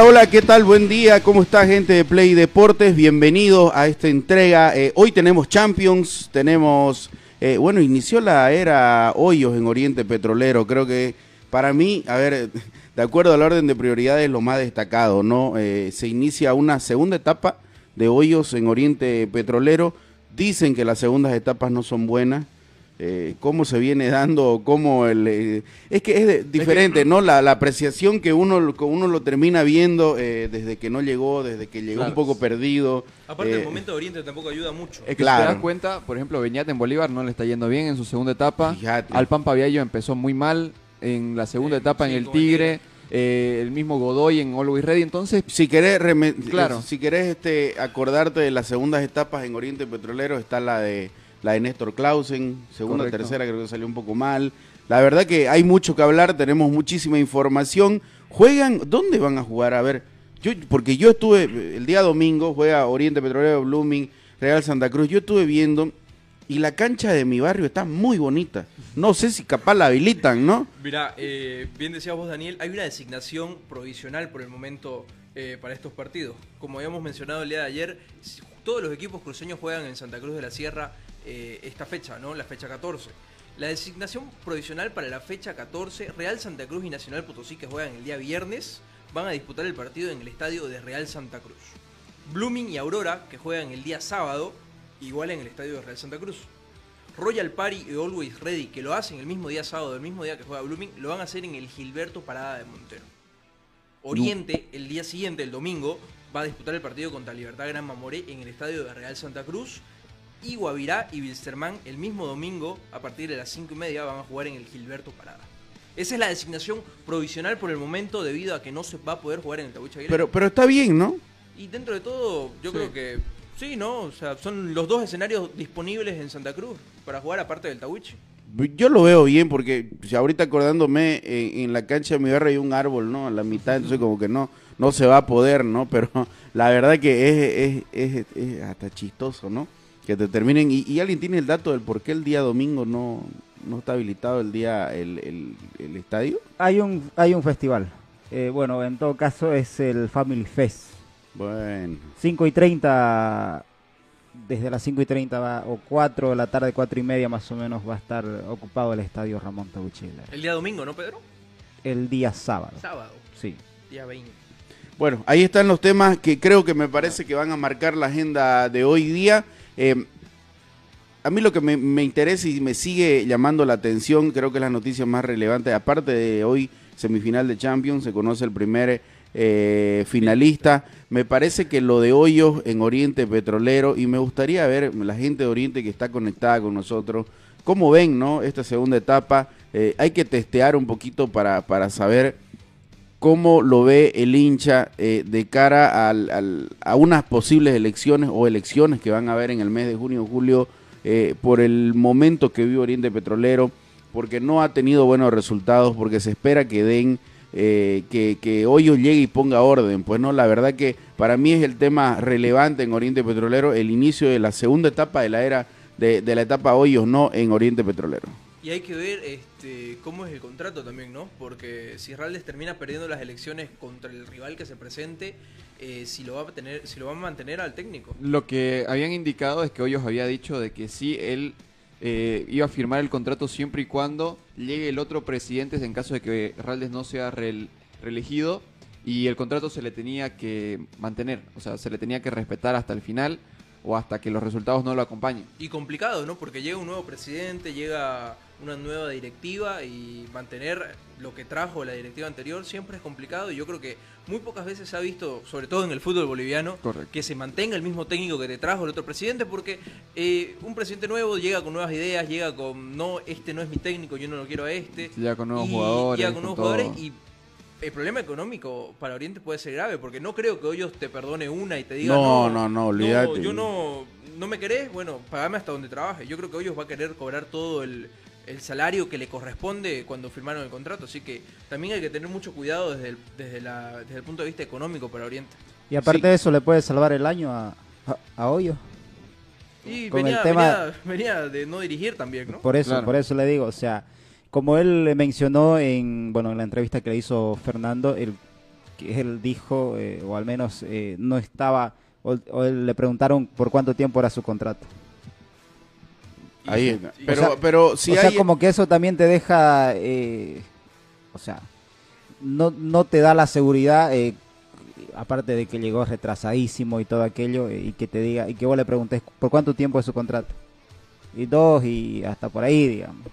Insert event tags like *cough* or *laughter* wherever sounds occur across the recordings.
Hola, ¿qué tal? Buen día, ¿cómo está gente de Play Deportes? Bienvenidos a esta entrega. Eh, hoy tenemos Champions, tenemos, eh, bueno, inició la era Hoyos en Oriente Petrolero. Creo que para mí, a ver, *laughs* de acuerdo al orden de prioridades, lo más destacado, ¿no? Eh, se inicia una segunda etapa de Hoyos en Oriente Petrolero. Dicen que las segundas etapas no son buenas. Eh, cómo se viene dando, cómo el... eh, es que es de- diferente, ¿no? La, la apreciación que uno, que uno lo termina viendo eh, desde que no llegó, desde que llegó Claro. un poco perdido. Aparte, eh, el momento de Oriente tampoco ayuda mucho. Es que Claro. si te das cuenta, por ejemplo, Beñat en Bolívar no le está yendo bien en su segunda etapa. Fíjate. Alpampa Viallo empezó muy mal en la segunda Eh, etapa en sí, el Tigre. eh, el mismo Godoy en Always Ready. Entonces, Si querés, Claro. si querés este, acordarte de las segundas etapas en Oriente Petrolero, está la de la de Néstor Clausen, segunda, Correcto. tercera creo que salió un poco mal. La verdad que hay mucho que hablar, tenemos muchísima información. ¿Juegan? ¿Dónde van a jugar? A ver, yo porque yo estuve, el día domingo, juega Oriente Petrolero, Blooming, Real Santa Cruz, yo estuve viendo y la cancha de mi barrio está muy bonita. No sé si capaz la habilitan, ¿no? Mira, eh, bien decías vos, Daniel, hay una designación provisional por el momento eh, para estos partidos. Como habíamos mencionado el día de ayer, todos los equipos cruceños juegan en Santa Cruz de la Sierra eh, esta fecha, ¿no? La fecha 14. La designación provisional para la fecha 14, Real Santa Cruz y Nacional Potosí, que juegan el día viernes, van a disputar el partido en el estadio de Real Santa Cruz. Blooming y Aurora, que juegan el día sábado, igual en el estadio de Real Santa Cruz. Royal Party y Always Ready, que lo hacen el mismo día sábado, el mismo día que juega Blooming, lo van a hacer en el Gilberto Parada de Montero. Oriente, el día siguiente, el domingo, va a disputar el partido contra Libertad Gran Mamoré en el estadio de Real Santa Cruz. Y Guavirá y Wilstermann, el mismo domingo, a partir de las 5 y media, van a jugar en el Gilberto Parada. Esa es la designación provisional por el momento, debido a que no se va a poder jugar en el Tahuicha Aguilera. Pero, pero está bien, ¿no? Y dentro de todo, yo Sí. creo que sí, ¿no? O sea, son los dos escenarios disponibles en Santa Cruz para jugar aparte del Tawichi. Yo lo veo bien porque si ahorita acordándome en, en la cancha de mi barrio hay un árbol, ¿no? A la mitad, entonces como que no no se va a poder, ¿no? Pero *laughs* la verdad que es, es, es- es hasta chistoso, ¿no? Que te terminen y, y alguien tiene el dato del por qué el día domingo no no está habilitado el día el, el, el estadio. Hay un, hay un festival. Eh, bueno, en todo caso es el Family Fest. Bueno, 5 y 30, desde las 5 y 30 va, o 4 de la tarde, 4 y media más o menos va a estar ocupado el estadio Ramón Tabuchila. El día domingo, ¿no, Pedro? El día sábado. Sábado, Sí. día 20. Bueno, ahí están los temas que creo que me parece que van a marcar la agenda de hoy día. Eh, a mí lo que me, interesa y me sigue llamando la atención, creo que es la noticia más relevante, aparte de hoy semifinal de Champions, se conoce el primer eh, finalista. Me parece que lo de Hoyos en Oriente Petrolero, y me gustaría ver la gente de Oriente que está conectada con nosotros, cómo ven ¿no? esta segunda etapa. Eh, hay que testear un poquito para, para saber cómo lo ve el hincha eh, de cara al- al- a unas posibles elecciones o elecciones que van a haber en el mes de junio o julio eh, por el momento que vive Oriente Petrolero, porque no ha tenido buenos resultados, porque se espera que den, eh, que, que Hoyo llegue y ponga orden. Pues no, la verdad que para mí es el tema relevante en Oriente Petrolero, el inicio de la segunda etapa de la era de, de la etapa Hoyos, no en Oriente Petrolero. Y hay que ver este, cómo es el contrato también, ¿no? Porque si Raldes termina perdiendo las elecciones contra el rival que se presente, eh, si lo va a tener, si lo va a mantener al técnico. Lo que habían indicado es que Hoyos había dicho de que sí, él eh, iba a firmar el contrato siempre y cuando llegue el otro presidente en caso de que Raldes no sea reel- reelegido y el contrato se le tenía que mantener, o sea, se le tenía que respetar hasta el final o hasta que los resultados no lo acompañen. Y complicado, ¿no? Porque llega un nuevo presidente, llega una nueva directiva y mantener lo que trajo la directiva anterior siempre es complicado y yo creo que muy pocas veces se ha visto, sobre todo en el fútbol boliviano, Correcto. que se mantenga el mismo técnico que te trajo el otro presidente porque eh, un presidente nuevo llega con nuevas ideas, llega con, no, este no es mi técnico, yo no lo quiero a este. Ya con nuevos y jugadores, Llega con con nuevos jugadores y el problema económico para Oriente puede ser grave porque no creo que Hoyos te perdone una y te diga No, no, no, no, olvídate. yo no, no me querés, bueno, pagame hasta donde trabaje. Yo creo que Hoyos va a querer cobrar todo el, el salario que le corresponde cuando firmaron el contrato, así que también hay que tener mucho cuidado desde el, desde la, desde el punto de vista económico para Oriente. Y aparte Sí. de eso, le puede salvar el año a, a, a Hoyo. Y Con el venía, tema- venía, venía de no dirigir también, ¿no? Por eso, Claro. por eso le digo, o sea, como él mencionó en, bueno, en la entrevista que le hizo Fernando, él, que él dijo, eh, o al menos eh, no estaba, o, o él le preguntaron por cuánto tiempo era su contrato. Ahí Pero, O sea- pero si o sea, como que eso también te deja, eh, o sea, no, no te da la seguridad, eh, aparte de que llegó retrasadísimo y todo aquello, eh, y que te diga, y que vos le preguntes por cuánto tiempo es su contrato. Y dos, y hasta por ahí, digamos.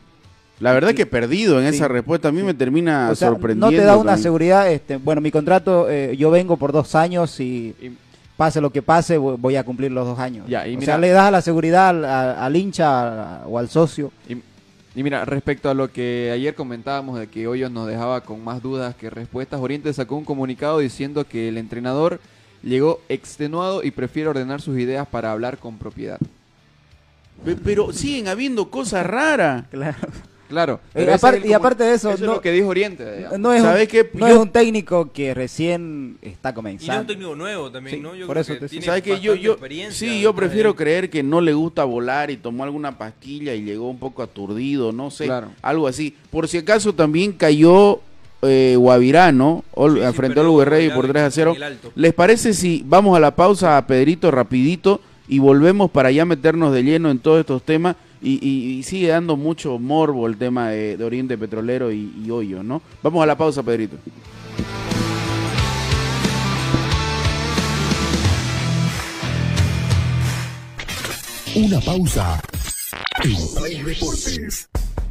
La verdad que perdido en Sí. esa respuesta. A mí me termina O sea, sorprendiendo. no te da una también. seguridad, este, bueno, mi contrato, eh, yo vengo por dos años y Y- pase lo que pase, vo- voy a cumplir los dos años. Ya, y o mira- sea, le das la seguridad al, al- al hincha o al socio. Y, y mira, respecto a lo que ayer comentábamos de que Hoyos nos dejaba con más dudas que respuestas, Oriente sacó un comunicado diciendo que el entrenador llegó extenuado y prefiere ordenar sus ideas para hablar con propiedad. Pe- Pero siguen habiendo cosas raras. *laughs* Claro. Claro. Eh, aparte- es y aparte de eso, es no- lo que dijo Oriente. digamos. No es, un, ¿Sabes qué? no Yo- es un técnico que recién está Y no es un comenzando. técnico nuevo también, Sí, ¿no? Yo por creo eso que te- tiene ¿Sabes qué? Yo, yo, experiencia sí, yo prefiero creer que no le gusta volar y tomó alguna pastilla y llegó un poco aturdido, no sé, Claro. algo así. Por si acaso también cayó eh, Guavirano Sí, sí, frente al Uberrey por y 3 a 0. en el alto. ¿Les parece si vamos a la pausa a Pedrito rapidito y volvemos para ya meternos de lleno en todos estos temas? Y, sigue dando mucho morbo el tema de, Oriente Petrolero y, Hoyo, ¿no? Vamos a la pausa, Pedrito. Una pausa.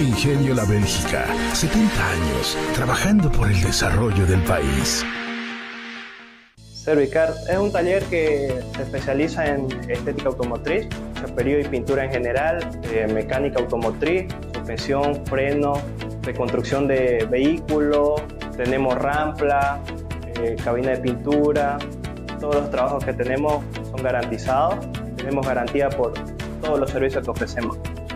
Ingenio La Bélgica, 70 años trabajando por el desarrollo del país. Servicar es un taller que se especializa en estética automotriz, chaperío y pintura en general, eh, mecánica automotriz, suspensión, freno, reconstrucción de vehículo, tenemos rampla, eh, cabina de pintura, todos los trabajos que tenemos son garantizados, tenemos garantía por todos los servicios que ofrecemos.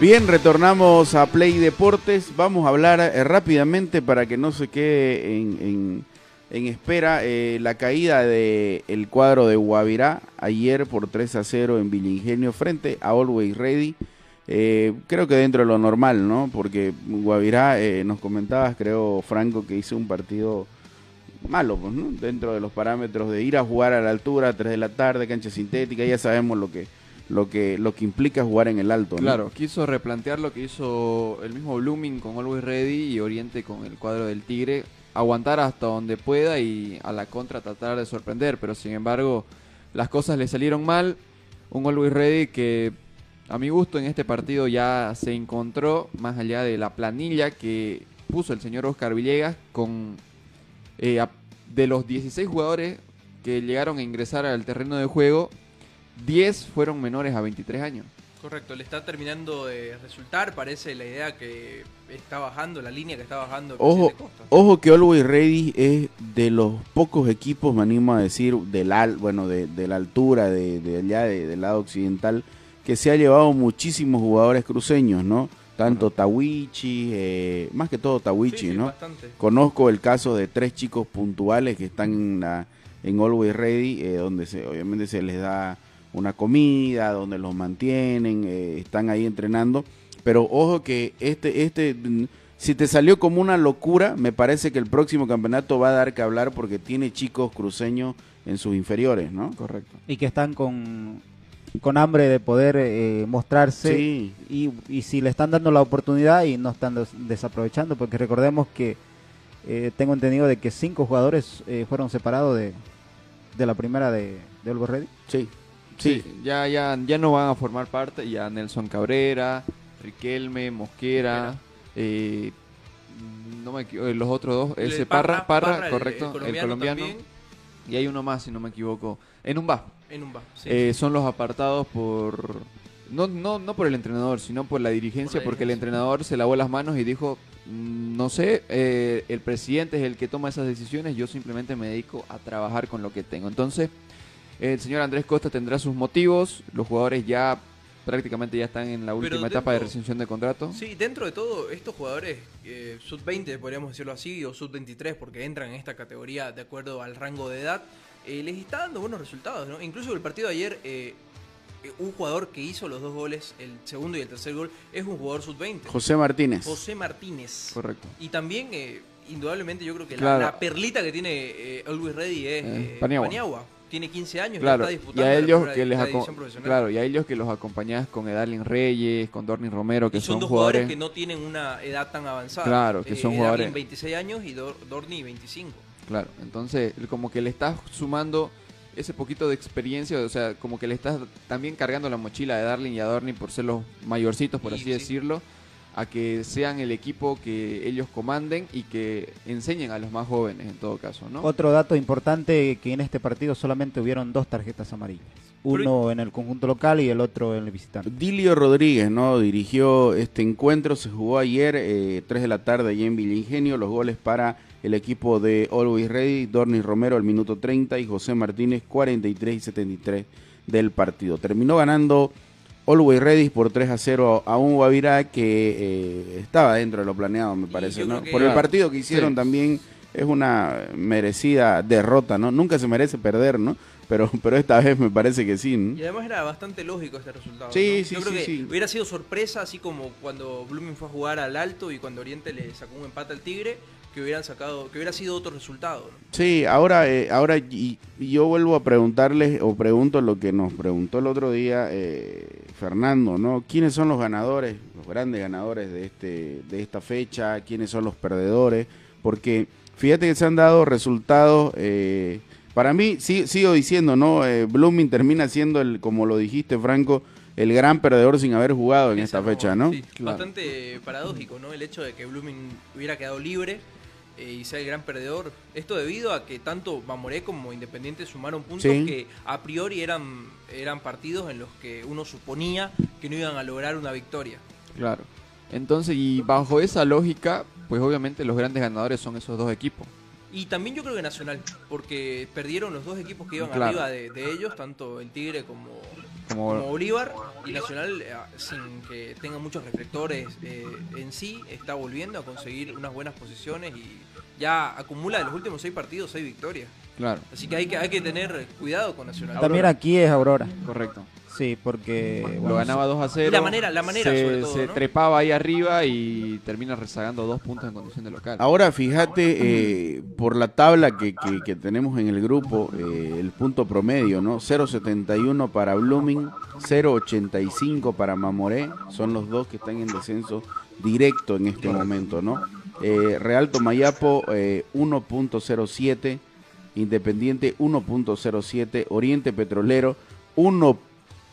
Bien, retornamos a Play Deportes. Vamos a hablar eh, rápidamente para que no se quede en, en- espera eh, la caída del el cuadro de Guavirá ayer por 3 a 0 en Villingenio frente a Always Ready. Eh, creo que dentro de lo normal, ¿no? Porque Guavirá, eh, nos comentabas, creo, Franco, que hizo un partido malo, pues, ¿no? Dentro de los parámetros de ir a jugar a la altura, 3 de la tarde, cancha sintética, ya sabemos lo que, lo que, lo que implica jugar en el alto, ¿no? Claro, quiso replantear lo que hizo el mismo Blooming con Always Ready y Oriente con el cuadro del Tigre, aguantar hasta donde pueda y a la contra tratar de sorprender, pero sin embargo las cosas le salieron mal. Un Always Ready que a mi gusto en este partido ya se encontró más allá de la planilla que puso el señor Oscar Villegas con eh, de los 16 jugadores que llegaron a ingresar al terreno de juego, 10 fueron menores a 23 años. Correcto, le está terminando de resultar, parece la idea que está bajando, la línea que está bajando Ojo, ojo que Always Ready es de los pocos equipos, me animo a decir, del al, bueno, de, de la altura, de, de allá, de- del lado occidental, que se ha llevado muchísimos jugadores cruceños, ¿no? Tanto Tawichi, eh, más que todo Tawichi, Sí, sí, ¿no? bastante. Conozco el caso de tres chicos puntuales que están en, la, en Always Ready, eh, donde se, obviamente se les da una comida, donde los mantienen, eh, están ahí entrenando. Pero ojo que este, este, mm, si te salió como una locura, me parece que el próximo campeonato va a dar que hablar porque tiene chicos cruceños en sus inferiores, ¿no? Correcto. Y que están con, con hambre de poder eh, mostrarse. Sí. Y, y si le están dando la oportunidad y no están des- desaprovechando, porque recordemos que eh, tengo entendido de que cinco jugadores eh, fueron separados de, de la primera de, de Olgo Ready. Sí, Sí, ya, ya, ya no van a formar parte, ya Nelson Cabrera, Riquelme, Mosquera, eh, no me equivo- eh, los otros dos, ese Parra, Parra, correcto, el colombiano, y hay uno más, si no me equivoco, en un va. en un bar. sí. Eh, son los apartados por no, no, no por el entrenador, sino por la dirigencia, Por la porque el entrenador se lavó las manos y dijo, "Mm, no sé, eh, el presidente es el que toma esas decisiones, yo simplemente me dedico a trabajar con lo que tengo. Entonces, el señor Andrés Costa tendrá sus motivos, los jugadores ya prácticamente ya están en la última etapa de rescisión de contrato. Sí, dentro de todo, estos jugadores eh, sub-20, podríamos decirlo así, o sub-23, porque entran en esta categoría de acuerdo al rango de edad, eh, les está dando buenos resultados. ¿no? Incluso el partido de ayer, eh, eh, un jugador que hizo los dos goles, el segundo y el tercer gol, es un jugador sub-20. José Martínez. José Martínez. Correcto. Y también, eh, indudablemente, yo creo que la- Claro. la, perlita que tiene eh, Always Ready es Eh, eh, Paniagua. Paniagua. Tiene 15 años Claro, y está y disputando a la ellos primera- que les la profesional. claro, y a ellos que los acompañás con Edalin Reyes, con Dorni Romero, que Y son, son, dos jugadores jugadores que no tienen una edad tan avanzada. Claro, que son Darlin jugadores- 26 años y Dor- Dorni 25. Claro, entonces como que le estás sumando ese poquito de experiencia, o sea, como que le estás también cargando la mochila de Darling y a Dorni por ser los mayorcitos, por Y así sí. decirlo, a que sean el equipo que ellos comanden y que enseñen a los más jóvenes en todo caso, ¿no? Otro dato importante que en este partido solamente hubieron dos tarjetas amarillas. Uno en el conjunto local y el otro en el visitante. Dilio Rodríguez, ¿no? Dirigió este encuentro, se jugó ayer, eh, 3 de la tarde allí en Villingenio, los goles para el equipo de Always Ready, Dornis Romero al minuto 30 y José Martínez 43 y 73 del partido. Terminó ganando Always Ready por 3 a 0 a un Guavirá que eh, estaba dentro de lo planeado, me parece, ¿no? Por el partido que hicieron Sí. también es una merecida derrota, ¿no? Nunca se merece perder, ¿no? Pero, *laughs* pero esta vez me parece que sí, ¿no? Y además era bastante lógico este resultado. Sí, ¿no? sí, Yo creo sí, que sí. hubiera sido sorpresa, así como cuando Blooming fue a jugar al alto y cuando Oriente le sacó un empate al Tigre, que hubieran sacado, que hubiera sido otro resultado. ¿no? Sí, ahora, eh, ahora y, y yo vuelvo a preguntarles, o pregunto lo que nos preguntó el otro día eh, Fernando, ¿no? ¿Quiénes son los ganadores, los grandes ganadores de, este, de esta fecha? ¿Quiénes son los perdedores? Porque fíjate que se han dado resultados, eh, para mí, sí, sigo diciendo, ¿no? Eh, Blooming termina siendo, el, como lo dijiste, Franco, el gran perdedor sin haber jugado en esta fecha, ¿no? Sí, Claro. Bastante paradójico, ¿no? El hecho de que Blooming hubiera quedado libre y sea el gran perdedor. Esto debido a que tanto Mamoré como Independiente sumaron puntos Sí. que a priori eran, eran partidos en los que uno suponía que no iban a lograr una victoria. Claro. Entonces, y bajo esa lógica, pues obviamente los grandes ganadores son esos dos equipos. Y también yo creo que Nacional, porque perdieron los dos equipos que iban Claro. arriba de, de ellos, tanto el Tigre como, Como, como Bolívar y Nacional, eh, sin que tenga muchos reflectores eh, en sí, está volviendo a conseguir unas buenas posiciones y ya acumula de los últimos seis partidos seis victorias. claro, Así que hay que, hay que tener cuidado con Nacional. También aquí es Aurora. correcto. Sí, porque Lo ganaba 2 a 0. Y la manera- la manera, se, sobre todo, se ¿no? trepaba ahí arriba y termina rezagando dos puntos en condición de local. Ahora fíjate eh, por la tabla que, que- que tenemos en el grupo, eh, el punto promedio, ¿no? 0.71 para Blooming, 0.85 para Mamoré, son los dos que están en descenso directo en este momento, ¿no? Eh, Real Tomayapo eh, 1.07, Independiente 1.07, Oriente Petrolero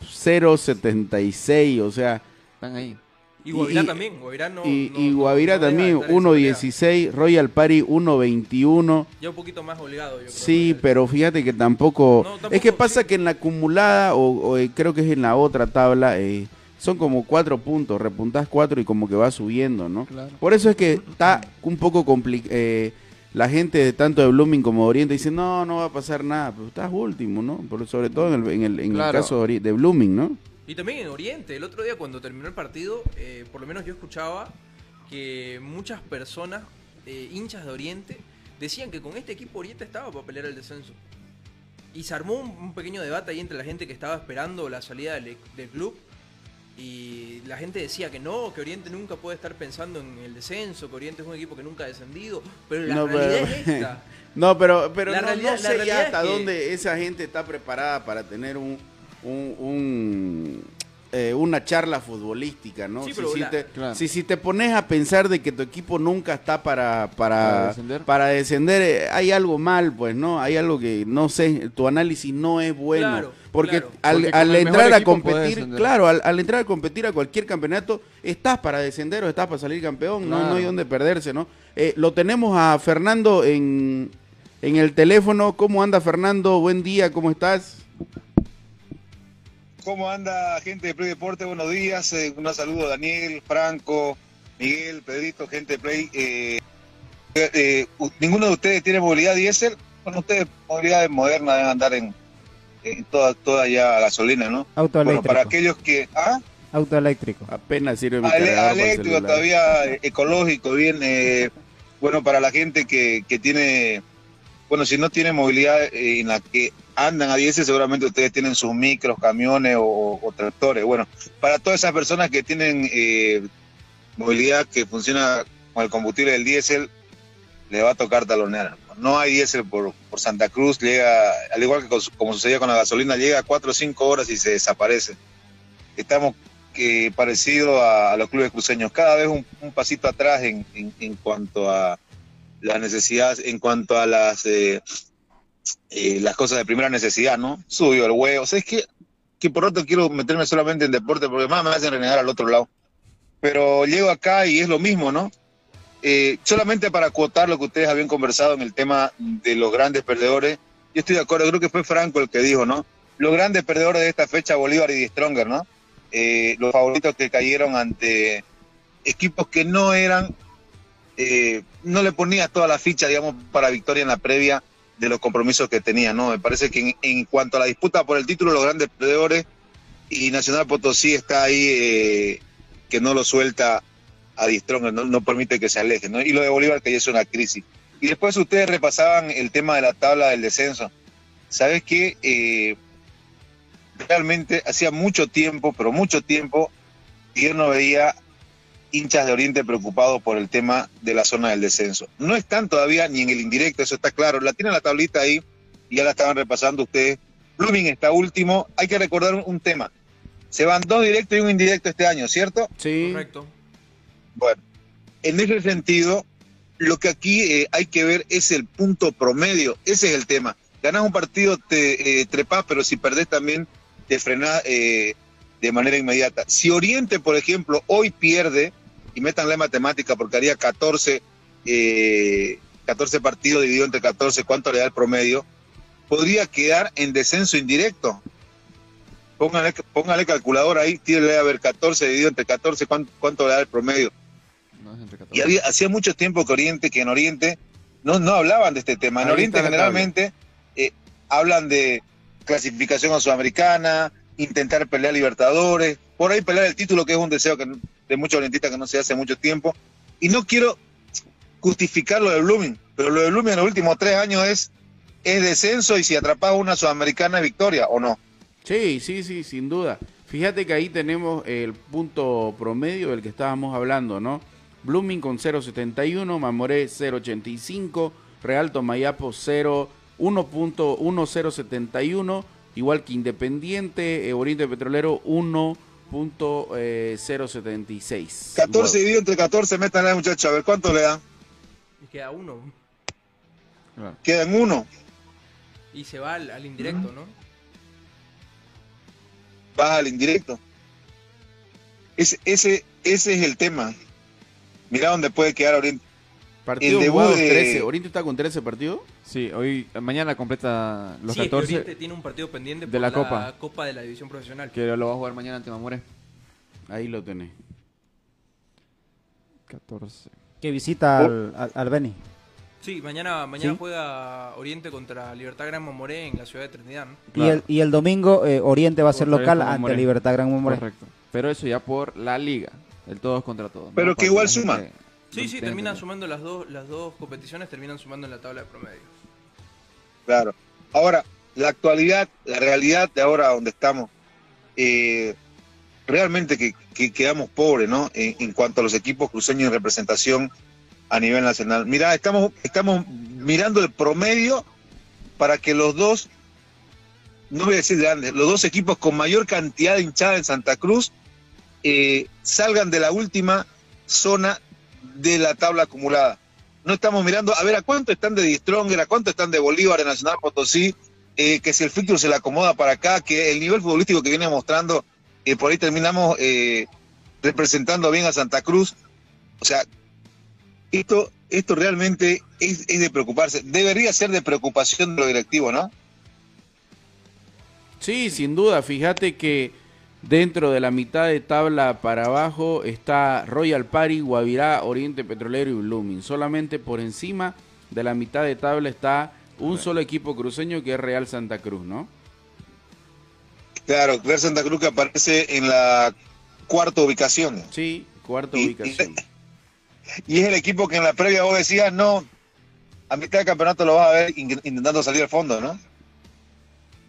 1.076, o sea, Están ahí. Y Guavirá y- también. Guavirá no, y, no- y Guavirá no también estar en esa pelea. 1.16, Royal Party 1.21. Ya un poquito más holgado. Yo creo, Sí, pero fíjate que tampoco... No, tampoco, es que pasa sí. que en la acumulada, o, o, eh, creo que es en la otra tabla, eh, son como cuatro puntos, repuntás cuatro y como que va subiendo, ¿no? Claro. Por eso es que está un poco complicado. La gente de tanto de Blooming como de Oriente dice, no, no va a pasar nada, pero estás último, ¿no? Por, sobre todo en el, en el, en el Claro. caso de, Ori- de Blooming, ¿no? Y también en Oriente. El otro día cuando terminó el partido, eh, por lo menos yo escuchaba que muchas personas, eh, hinchas de Oriente, decían que con este equipo Oriente estaba para pelear el descenso. Y se armó un, un pequeño debate ahí entre la gente que estaba esperando la salida del, del club. Y la gente decía que no, que Oriente nunca puede estar pensando en el descenso, que Oriente es un equipo que nunca ha descendido. Pero la No, realidad pero- es *laughs* esta. No, pero, pero La no, realidad- no la sé realidad ya es hasta que- dónde esa gente está preparada para tener un, un, un, eh, una charla futbolística, ¿no? Sí, si, pero si la- te, Claro. si, si te pones a pensar de que tu equipo nunca está para, Para para, descender. para descender, eh, hay algo mal, pues, ¿no? Hay algo que, no sé, tu análisis no es bueno. Claro, porque claro. al, Porque al entrar a competir, claro, al, al entrar a competir a cualquier campeonato, estás para descender o estás para salir campeón, no, Claro. no hay dónde perderse, ¿no? Eh, lo tenemos a Fernando en, en el teléfono. ¿Cómo anda Fernando? Buen día, ¿cómo estás? ¿Cómo anda gente de Play Deporte? Buenos días. eh, un saludo a Daniel, Franco, Miguel, Pedrito, gente de Play. Eh, eh, eh, ¿Ninguno de ustedes tiene movilidad diésel? Bueno, ustedes movilidad moderna deben andar en, en toda, toda ya gasolina, ¿no? auto Bueno, eléctrico. para aquellos que... ¿Ah? Auto eléctrico. Apenas sirve mi eléctrico, todavía eh, ecológico, bien. eh, bueno, para la gente que, que tiene, bueno, si no tiene movilidad eh, en la que andan a diésel, seguramente ustedes tienen sus micros, camiones o, tractores. Bueno, para todas esas personas que tienen eh, movilidad que funciona con el combustible del diésel, le va a tocar talonear. No hay diésel por, Santa Cruz, llega, al igual que como sucedía con la gasolina, llega a 4 o 5 horas y se desaparece. Estamos que parecido a, los clubes cruceños, cada vez un, un pasito atrás en, en- en cuanto a las necesidades, en cuanto a las eh, eh, las cosas de primera necesidad, ¿no? Subió el huevo. O sea, es que, que por otro quiero meterme solamente en deporte porque más me hacen renegar al otro lado. Pero llego acá y es lo mismo, ¿no? Eh, solamente para acotar lo que ustedes habían conversado en el tema de los grandes perdedores, yo estoy de acuerdo, creo que fue Franco el que dijo, ¿no? Los grandes perdedores de esta fecha, Bolívar y Stronger, ¿no? Eh, los favoritos que cayeron ante equipos que no eran, eh, no le ponía toda la ficha, digamos, para victoria en la previa de los compromisos que tenía, ¿no? Me parece que en, cuanto a la disputa por el título, los grandes perdedores y Nacional Potosí está ahí eh, que no lo suelta a Distron, no, permite que se aleje, ¿no? Y lo de Bolívar que ya es una crisis. Y después ustedes repasaban el tema de la tabla del descenso. ¿Sabes qué? Eh, realmente hacía mucho tiempo, pero mucho tiempo, yo no veía hinchas de Oriente preocupados por el tema de la zona del descenso. No están todavía ni en el indirecto, eso está claro. La tienen la tablita ahí y ya la estaban repasando ustedes. Blooming está último. Hay que recordar un, un tema. Se van dos directos y un indirecto este año, ¿cierto? Sí. Correcto. Bueno, en ese sentido, lo que aquí eh, hay que ver es el punto promedio. Ese es el tema. Ganás un partido, te eh, trepás, pero si perdés también te frenás eh, de manera inmediata. Si Oriente, por ejemplo, hoy pierde, y métanle matemática porque haría 14, eh, 14 partidos dividido entre 14, ¿cuánto le da el promedio? Podría quedar en descenso indirecto. Póngale, póngale calculadora ahí, tírale a ver 14 dividido entre 14, ¿cuánto, cuánto le da el promedio? No es entre 14. Y había, hacía mucho tiempo que Oriente, que en Oriente no, no hablaban de este tema. En Ahí Oriente generalmente eh, hablan de clasificación a Sudamericana, intentar pelear Libertadores, por ahí pelear el título, que es un deseo que, de muchos orientistas que no se hace mucho tiempo. Y no quiero justificar lo de Blooming, pero lo de Blooming en los últimos tres años es, es descenso y si atrapas una sudamericana es victoria, ¿o no? Sí, sí, sí, sin duda. Fíjate que ahí tenemos el punto promedio del que estábamos hablando, ¿no? Blooming con 0.71, Mamoré 0.85, Real Tomayapo 0, 1.1071, igual que Independiente, Oriente Petrolero 1.076. 14 dividido entre 14, metan a muchachos, a ver cuánto le dan. Y queda uno. Quedan uno. Y se va al, al indirecto, ¿no? va al indirecto. Ese, ese, ese es el tema. Mira dónde puede quedar Oriente. Partido El debut de- 13. ¿Oriente está con 13 partidos? Sí, hoy, mañana completa los sí, es que 14 Oriente tiene un partido pendiente de por la Copa. Copa de la División Profesional. que lo va a jugar mañana ante Mamoré. Ahí lo tenés. 14. Que visita al, al, al Beni. Sí, mañana, mañana Sí. juega Oriente contra Libertad Gran Mamoré en la ciudad de Trinidad. ¿no? Y, el, y el domingo eh, Oriente va a ser local ante Mamoré. Libertad Gran Mamoré. Correcto. Pero eso ya por la liga. El todos contra todos. ¿no? Pero que igual suma. Sí, sí, terminan sumando las dos, las dos competiciones, terminan sumando en la tabla de promedio. Claro. Ahora, la actualidad, la realidad de ahora donde estamos, eh, realmente que, que quedamos pobres, ¿no? En, en cuanto a los equipos cruceños en representación a nivel nacional. Mira, estamos, estamos mirando el promedio para que los dos, no voy a decir grandes, los dos equipos con mayor cantidad de hinchada en Santa Cruz eh, salgan de la última zona de la tabla acumulada. No estamos mirando a ver a cuánto están de Distronger, a cuánto están de Bolívar, de Nacional Potosí, eh, que si el fixture se le acomoda para acá, que el nivel futbolístico que viene mostrando, eh, por ahí terminamos eh, representando bien a Santa Cruz. O sea, esto, esto realmente es, es de preocuparse. Debería ser de preocupación de los directivos, ¿no? Sí, sin duda. Fíjate que dentro de la mitad de tabla para abajo está Royal Party, Guavirá, Oriente Petrolero y Blooming. Solamente por encima de la mitad de tabla está un solo equipo cruceño que es Real Santa Cruz, ¿no? Claro, Real Santa Cruz que aparece en la cuarta ubicación. Sí, cuarta Y- ubicación. *laughs* Y es el equipo que en la previa vos decías, no, a mitad del campeonato lo vas a ver in- intentando salir al fondo, ¿no?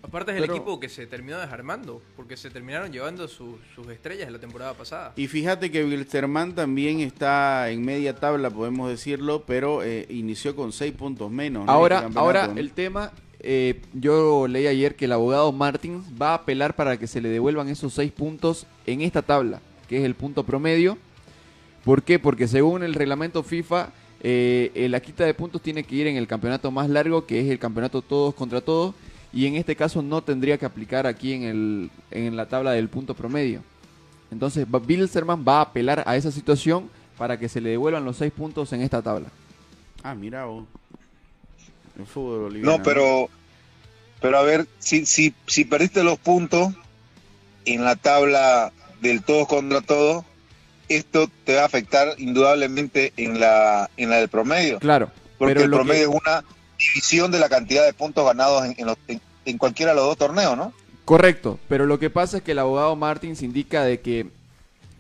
Aparte es el Pero- equipo que se terminó desarmando, porque se terminaron llevando su- sus estrellas de la temporada pasada. Y fíjate que Wilstermann también está en media tabla, podemos decirlo, pero eh, inició con seis puntos menos. ¿no? Ahora, Este campeonato, ahora el tema, eh, yo leí ayer que el abogado Martins va a apelar para que se le devuelvan esos seis puntos en esta tabla, que es el punto promedio. ¿Por qué? Porque según el reglamento FIFA, eh, la quita de puntos tiene que ir en el campeonato más largo, que es el campeonato todos contra todos, y en este caso no tendría que aplicar aquí en, el, en la tabla del punto promedio. Entonces, Bilzerman va a apelar a esa situación para que se le devuelvan los seis puntos en esta tabla. Ah, mira vos. El fútbol boliviano. No, pero, pero a ver, si, si, si perdiste los puntos en la tabla del todos contra todos, esto te va a afectar indudablemente en la, en la del promedio. Claro, Porque pero el promedio que- es una división de la cantidad de puntos ganados en, en, los- en- cualquiera de los dos torneos, ¿no? Correcto, pero lo que pasa es que el abogado Martins indica de que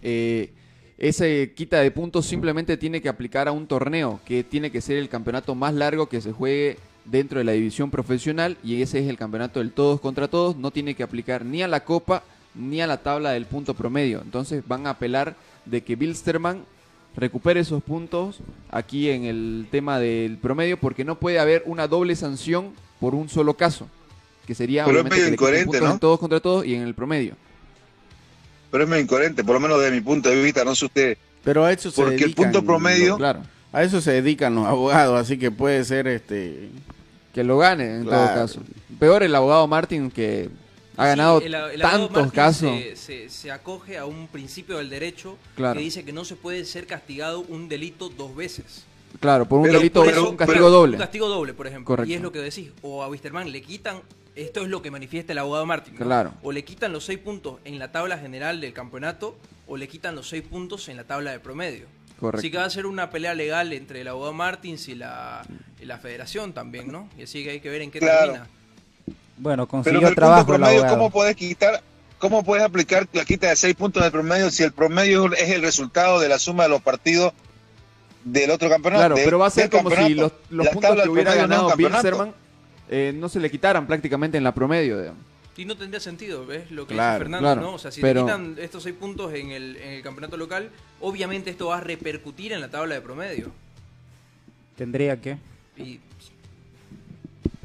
eh, ese quita de puntos simplemente tiene que aplicar a un torneo, que tiene que ser el campeonato más largo que se juegue dentro de la división profesional y ese es el campeonato del todos contra todos, no tiene que aplicar ni a la copa ni a la tabla del punto promedio. Entonces van a apelar de que Bilsterman recupere esos puntos aquí en el tema del promedio porque no puede haber una doble sanción por un solo caso, que sería Pero es medio incoherente, ¿no? en todos contra todos y en el promedio. Pero es medio incoherente, por lo menos desde mi punto de vista, no sé usted. Pero a eso se Porque el punto promedio- Claro, A eso se dedican los abogados, así que puede ser este. que lo gane en todo Claro. caso. Peor el abogado Martin que ha Sí, ganado el- el abogado tantos Martins casos. Se, se- se acoge a un principio del derecho Claro. que dice que no se puede ser castigado un delito dos veces. Claro, por un Pero- delito, un castigo pero- doble. Un castigo doble, por ejemplo. Correcto. Y es lo que decís. O a Wisterman le quitan, esto es lo que manifiesta el abogado Martín. ¿no? Claro. O le quitan los seis puntos en la tabla general del campeonato, o le quitan los seis puntos en la tabla de promedio. Correcto. Así que va a ser una pelea legal entre el abogado Martins y la, y la federación también, ¿no? Y así que hay que ver en qué Claro. termina. Bueno, Pero consiguió en el punto trabajo el promedio. ¿cómo podés quitar, ¿cómo puedes aplicar la quita de seis puntos del promedio si el promedio es el resultado de la suma de los partidos del otro campeonato? Claro, de- pero va a ser como si los, los puntos que hubiera ganado. Bilzerman eh, no se le quitaran prácticamente en la promedio. digamos. Y no tendría sentido, ¿ves? Lo que Claro, dice Fernando, claro, ¿no? O sea, si pero- te quitan estos seis puntos en el, en el campeonato local, obviamente esto va a repercutir en la tabla de promedio. Tendría que. Y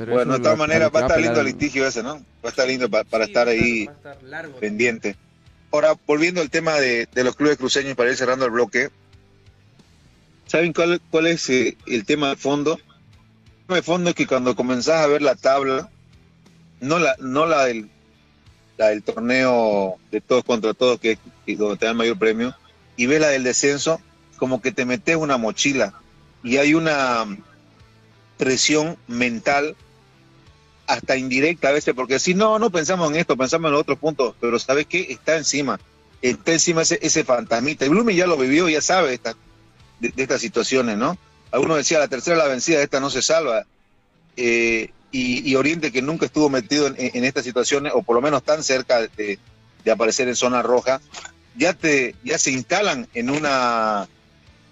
Pero Bueno, de todas maneras va a estar lindo el litigio ese, ¿no? Va a estar lindo pa- para Sí, estar va ahí va a estar largo. pendiente. Ahora, volviendo al tema de, de los clubes cruceños para ir cerrando el bloque, ¿saben cuál, cuál es eh, el tema de fondo? El tema de fondo es que cuando comenzás a ver la tabla, no la, no la del, la del torneo de todos contra todos, que es que donde te dan mayor premio, y ves la del descenso, como que te metes una mochila y hay una presión mental hasta indirecta a veces, porque si no, no pensamos en esto, pensamos en los otros puntos, pero ¿sabes qué? Está encima, está encima ese, ese fantasmita. Y Blumen ya lo vivió, ya sabe esta- de, estas situaciones, ¿no? Algunos decía, la tercera la vencida, esta no se salva. Eh, y, Oriente, que nunca estuvo metido en, estas situaciones, o por lo menos tan cerca de, aparecer en zona roja, ya, te, ya se instalan en una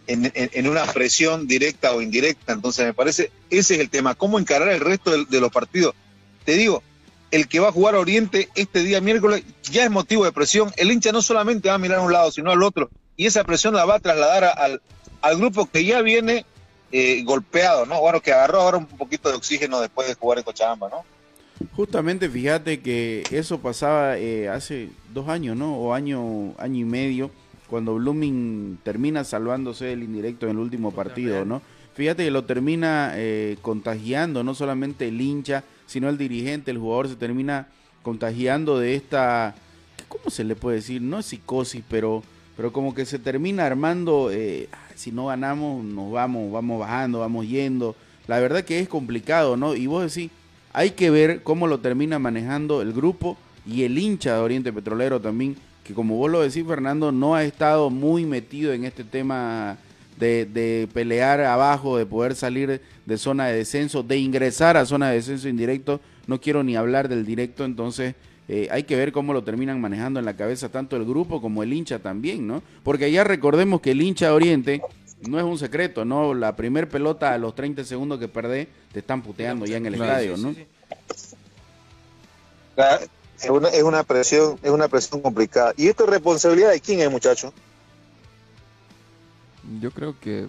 en, una presión directa o indirecta. Entonces, me parece, ese es el tema, cómo encarar el resto de los partidos. Te digo, el que va a jugar a Oriente este día miércoles ya es motivo de presión. El hincha no solamente va a mirar a un lado, sino al otro. Y esa presión la va a trasladar a- al, al grupo que ya viene eh, golpeado, ¿no? Bueno, que agarró ahora un poquito de oxígeno después de jugar en Cochabamba, ¿no? Justamente fíjate que eso pasaba eh, hace dos años, ¿no? O año, año y medio, cuando Blooming termina salvándose del indirecto en el último partido, ¿no? Fíjate que lo termina eh, contagiando, no solamente el hincha, sino el dirigente, el jugador se termina contagiando de esta, ¿cómo se le puede decir? No es psicosis, pero, pero como que se termina armando, eh, si no ganamos, nos vamos, vamos bajando, vamos yendo. La verdad que es complicado, ¿no? Y vos decís, hay que ver cómo lo termina manejando el grupo y el hincha de Oriente Petrolero también, que como vos lo decís, Fernando, no ha estado muy metido en este tema de, de pelear abajo, de poder salir de zona de descenso, de ingresar a zona de descenso indirecto. No quiero ni hablar del directo, entonces eh, hay que ver cómo lo terminan manejando en la cabeza tanto el grupo como el hincha también, ¿no? Porque ya recordemos que el hincha de Oriente no es un secreto, ¿no? La primer pelota a los 30 segundos que perdés te están puteando ya en el Claro, estadio, sí, ¿no? sí, sí. Es una, es una presión, es una presión complicada. ¿Y esto es responsabilidad de quién es, muchacho? Yo creo que.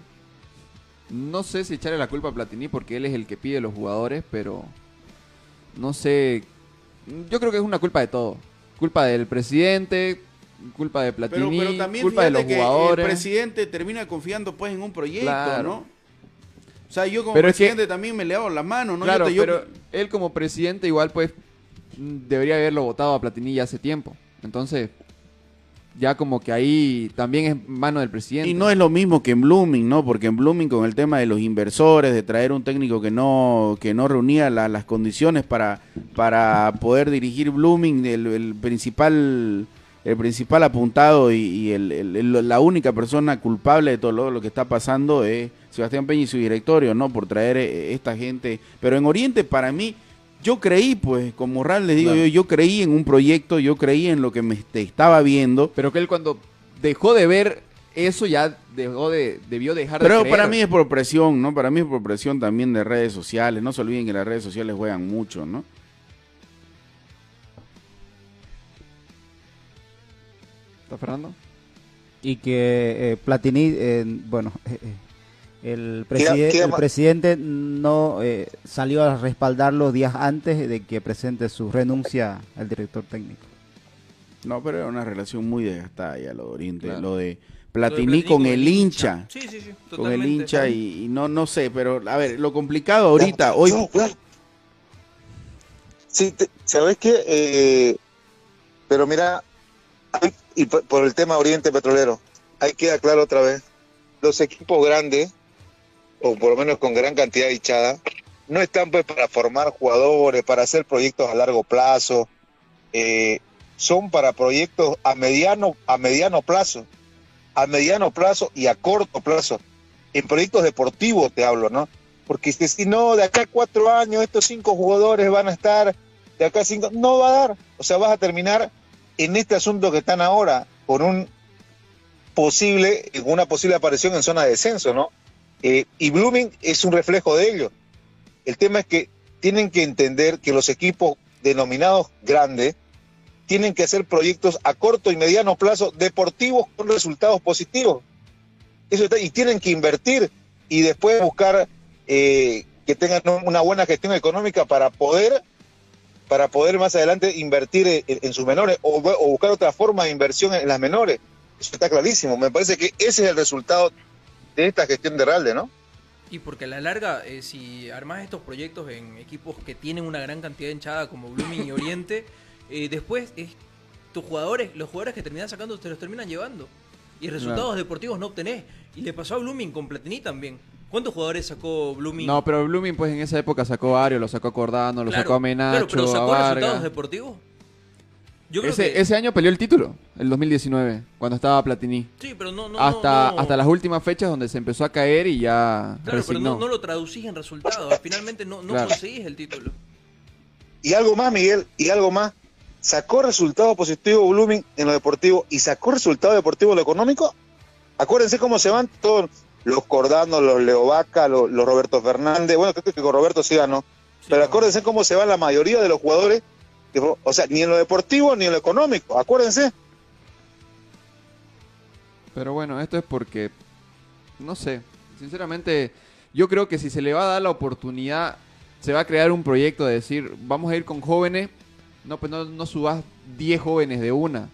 No sé si echarle la culpa a Platini porque él es el que pide los jugadores, pero. No sé. Yo creo que es una culpa de todo. Culpa del presidente, culpa de Pero, Platini, pero también culpa de los que jugadores. el presidente termina confiando pues en un proyecto, Claro. ¿no? O sea, yo como Pero es que- presidente también me lavo las manos, ¿no? Yo Claro, te- yo- pero él como presidente igual pues debería haberlo votado a Platini ya hace tiempo. Entonces, ya como que ahí también es mano del presidente. Y no es lo mismo que en Blooming, ¿no? Porque en Blooming con el tema de los inversores, de traer un técnico que no que no reunía la- las condiciones para, para poder dirigir Blooming, el, principal el principal apuntado y, el- la única persona culpable de todo lo, lo que está pasando es Sebastián Peña y su directorio, ¿no? Por traer eh, esta gente. Pero en Oriente, para mí, yo creí, pues, como Morral les digo Claro. yo, yo creí en un proyecto, yo creí en lo que me te estaba viendo. Pero que él cuando dejó de ver eso ya dejó de, debió dejar de Pero para mí es por presión, ¿no? Para mí es por presión también de redes sociales. No se olviden que las redes sociales juegan mucho, ¿no? ¿Está Fernando? y que eh, Platini, eh, bueno, eh, eh, el, preside- el presidente no eh, salió a respaldarlo días antes de que presente su renuncia al director técnico. No, pero era una relación muy desgastada ya lo de Oriente. Claro. Lo de Lo de Platini con el hincha. Sí, sí, sí. Con el hincha y, y no no sé, pero a ver, lo complicado ahorita, hoy... No, claro. Sí, te- ¿sabes qué? Eh, pero mira, hay- y por, por el tema Oriente Petrolero, ahí queda claro otra vez, los equipos grandes, o por lo menos con gran cantidad de hinchada, no están pues para formar jugadores, para hacer proyectos a largo plazo, eh, son para proyectos a mediano, a mediano plazo, a mediano plazo y a corto plazo. En proyectos deportivos te hablo, ¿no? Porque si, si no, de acá a cuatro años estos cinco jugadores van a estar, de acá a cinco, no va a dar. O sea, vas a terminar en este asunto que están ahora, con un posible, una posible aparición en zona de descenso, ¿no? Eh, y Blooming es un reflejo de ello. El tema es que tienen que entender que los equipos denominados grandes tienen que hacer proyectos a corto y mediano plazo deportivos con resultados positivos. Eso está- y tienen que invertir y después buscar eh, que tengan un- una buena gestión económica para poder para poder más adelante invertir en, sus menores o buscar otra forma de inversión en las menores. Eso está clarísimo. Me parece que ese es el resultado de esta gestión de Ralde, ¿no? Y porque a la larga, eh, si armás estos proyectos en equipos que tienen una gran cantidad de hinchada como Blooming y Oriente, *laughs* eh, después es, tus jugadores, los jugadores que terminan sacando te los terminan llevando. Y resultados Claro. deportivos no obtenés. Y le pasó a Blooming con Platini también. ¿Cuántos jugadores sacó Blooming? No, pero Blooming pues en esa época sacó a Ario, lo sacó a Cordano, lo Claro, sacó a Menacho, claro, pero sacó resultados deportivos. Yo creo ese, que ese año peleó el título, el 2019, cuando estaba Platini. sí, pero no, no, hasta, no, no. hasta las últimas fechas donde se empezó a caer y ya Claro, pero resignó. no, no lo traducís en resultados. Finalmente no, no Claro. conseguís el título. Y algo más, Miguel, y algo más. Sacó resultados positivos Blooming en lo deportivo y sacó resultados deportivos en lo económico. Acuérdense cómo se van todos los Cordano, los Leo Vaca, los, los Roberto Fernández. Bueno, creo que con Roberto sí ganó. Pero acuérdense cómo se van la mayoría de los jugadores. O sea, ni en lo deportivo ni en lo económico. Acuérdense. Pero bueno, esto es porque, no sé, sinceramente, yo creo que si se le va a dar la oportunidad, se va a crear un proyecto de decir, vamos a ir con jóvenes, no, pues no, no subas 10 jóvenes de una.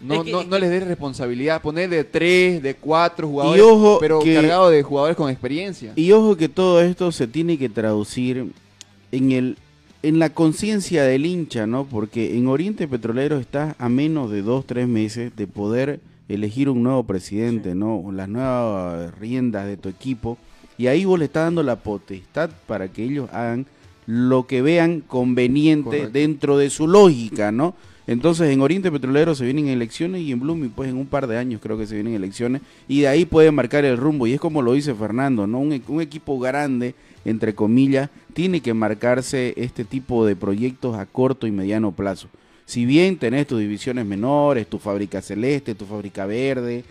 No, Es que- no, es no les des responsabilidad, poner de 3, de 4 jugadores, Y ojo pero que- cargado de jugadores con experiencia. Y ojo que todo esto se tiene que traducir en el en la conciencia del hincha, ¿no? Porque en Oriente Petrolero está a menos de dos, tres meses de poder elegir un nuevo presidente, ¿no? Las nuevas riendas de tu equipo. Y ahí vos le estás dando la potestad para que ellos hagan lo que vean conveniente Correcto. dentro de su lógica, ¿no? Entonces en Oriente Petrolero se vienen elecciones y en Blooming pues en un par de años creo que se vienen elecciones y de ahí pueden marcar el rumbo y es como lo dice Fernando, ¿no? Un, un equipo grande, entre comillas, tiene que marcarse este tipo de proyectos a corto y mediano plazo. Si bien tenés tus divisiones menores, tu fábrica celeste, tu fábrica verde,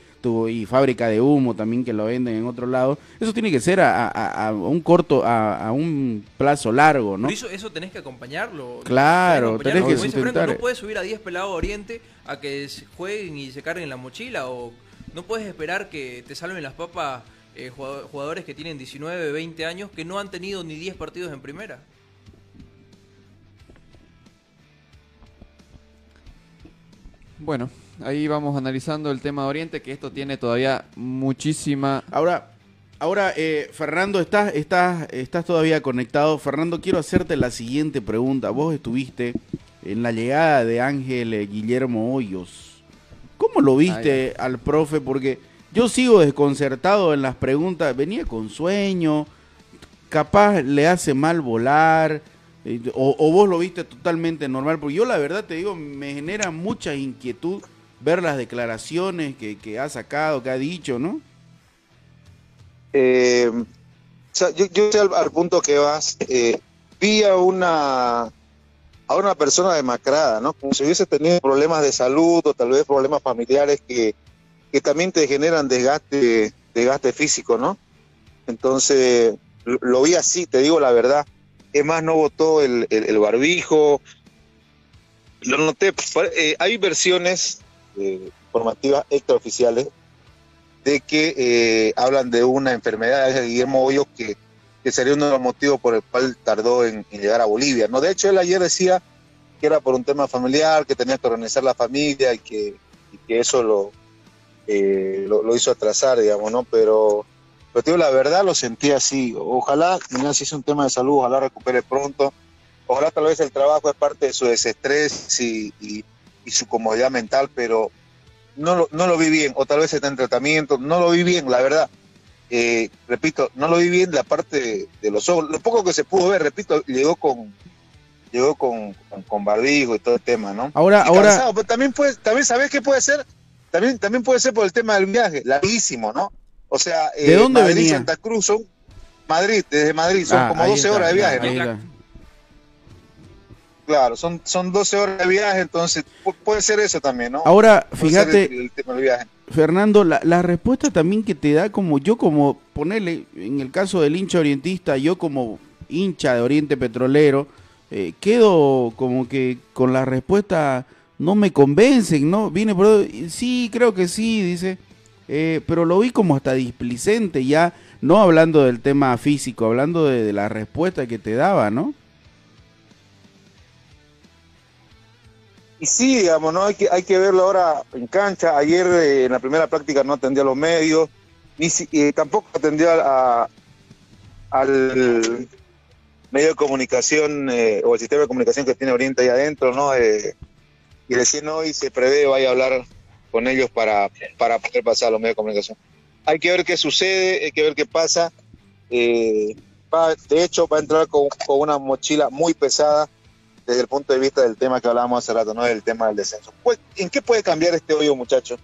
y fábrica de humo también que lo venden en otro lado, eso tiene que ser a, a- a un corto, a, a un plazo largo, ¿no? Pero eso, eso tenés que acompañarlo. Claro, Tenés tenés acompañarlo. que Como dice Fernando, sustentar. No puedes subir a 10 pelados a Oriente a que jueguen y se carguen la mochila o no puedes esperar que te salven las papas eh, jugado- jugadores que tienen 19, 20 años que no han tenido ni 10 partidos en primera. Bueno, ahí vamos analizando el tema de Oriente, que esto tiene todavía muchísima... Ahora, ahora eh, Fernando, estás, estás, estás todavía conectado. Fernando, quiero hacerte la siguiente pregunta. Vos estuviste en la llegada de Ángel eh, Guillermo Hoyos. ¿Cómo lo viste al profe? Porque yo sigo desconcertado en las preguntas. Venía con sueño, capaz le hace mal volar. eh, O, o vos lo viste totalmente normal, porque yo la verdad te digo, me genera mucha inquietud ver las declaraciones que, ha sacado, que ha dicho, ¿no? Eh, yo, yo al, punto que vas. eh, vi a una, a una persona demacrada, ¿no? Como si hubiese tenido problemas de salud o tal vez problemas familiares que, que también te generan desgaste, desgaste físico, ¿no? Entonces, lo, vi así, te digo la verdad. Es más, no votó el, el- barbijo. Lo noté. eh, hay versiones eh, informativas extraoficiales de que eh, hablan de una enfermedad de Guillermo Hoyos que, que sería uno de los motivos por el cual tardó en, llegar a Bolivia. ¿no? De hecho, él ayer decía que era por un tema familiar, que tenía que organizar la familia y que, y que eso lo, eh, lo, lo hizo atrasar, digamos, ¿no? Pero, pero digo, la verdad lo sentí así. Ojalá, mira, si es un tema de salud, ojalá recupere pronto. Ojalá tal vez el trabajo es parte de su desestrés y- y su comodidad mental, pero no lo, no lo vi bien, o tal vez está en tratamiento, no lo vi bien, la verdad. Eh, repito, no lo vi bien la parte de, de los ojos. Lo poco que se pudo ver, repito, llegó con llegó con, con, con barbijo y todo el tema, ¿no? Ahora, Y ahora, cansado, pero también puede, también sabes qué puede ser, también, también puede ser por el tema del viaje, larguísimo, ¿no? O sea, eh, ¿De dónde Madrid, venía? Santa Cruz son Madrid, desde Madrid son Ah, como ahí 12 está, horas de viaje, ¿no? Claro, son, son 12 horas de viaje, entonces pu- puede ser eso también, ¿no? Ahora, Puede fíjate, el- el tema del viaje. Fernando, la, la respuesta también que te da como yo como ponerle, en el caso del hincha orientista, yo como hincha de Oriente Petrolero, eh, quedo como que con la respuesta no me convencen, ¿no? Viene por sí, creo que sí, dice, eh, pero lo vi como hasta displicente ya, no hablando del tema físico, hablando de, de la respuesta que te daba, ¿no? Y sí, digamos, ¿no? Hay que, hay que verlo ahora en cancha. Ayer eh, en la primera práctica no atendió a los medios, ni si- y tampoco atendió a- a- al medio de comunicación eh, o el sistema de comunicación que tiene Oriente ahí adentro, ¿no? Eh, y recién hoy se prevé, vaya a hablar con ellos para, para poder pasar a los medios de comunicación. Hay que ver qué sucede, hay que ver qué pasa. Eh, va- de hecho, va a entrar con una mochila muy pesada desde el punto de vista del tema que hablábamos hace rato, ¿no? Del tema del descenso. ¿En qué puede cambiar este hoyo, muchachos?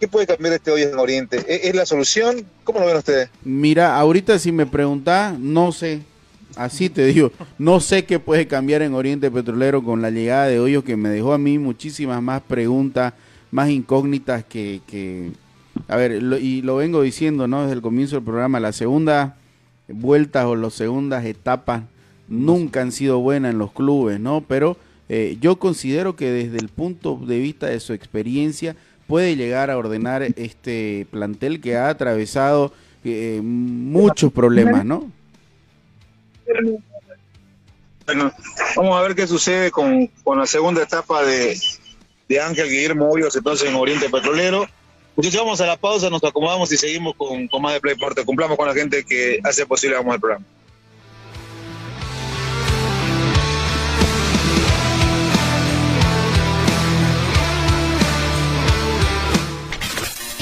¿Qué puede cambiar este hoyo en Oriente? ¿Es, es la solución? ¿Cómo lo ven ustedes? Mira, ahorita si me preguntás, no sé. Así te digo, no sé qué puede cambiar en Oriente Petrolero con la llegada de Hoyos que me dejó a mí muchísimas más preguntas, más incógnitas que, que a ver, lo- y lo vengo diciendo, ¿no? Desde el comienzo del programa, las segundas vueltas o las segundas etapas nunca han sido buenas en los clubes, ¿no? Pero eh, yo considero que desde el punto de vista de su experiencia puede llegar a ordenar este plantel que ha atravesado eh, muchos problemas, ¿no? Bueno, vamos a ver qué sucede con, con la segunda etapa de, de Ángel Guillermo Hoyos, entonces en Oriente Petrolero. Muchachos, vamos a la pausa, nos acomodamos y seguimos con, con más de Playporte. Cumplamos con la gente que hace posible vamos al programa.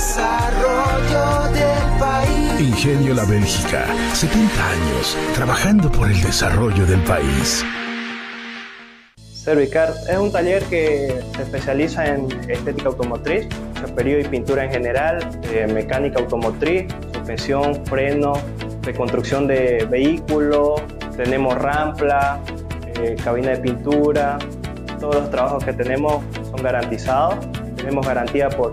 Desarrollo del país. Ingenio La Bélgica, 70 años trabajando por el desarrollo del país. Servicar es un taller que se especializa en estética automotriz, chaperío y pintura en general, eh, mecánica automotriz, suspensión, freno, reconstrucción de vehículos, tenemos rampla, eh, cabina de pintura, todos los trabajos que tenemos son garantizados, tenemos garantía por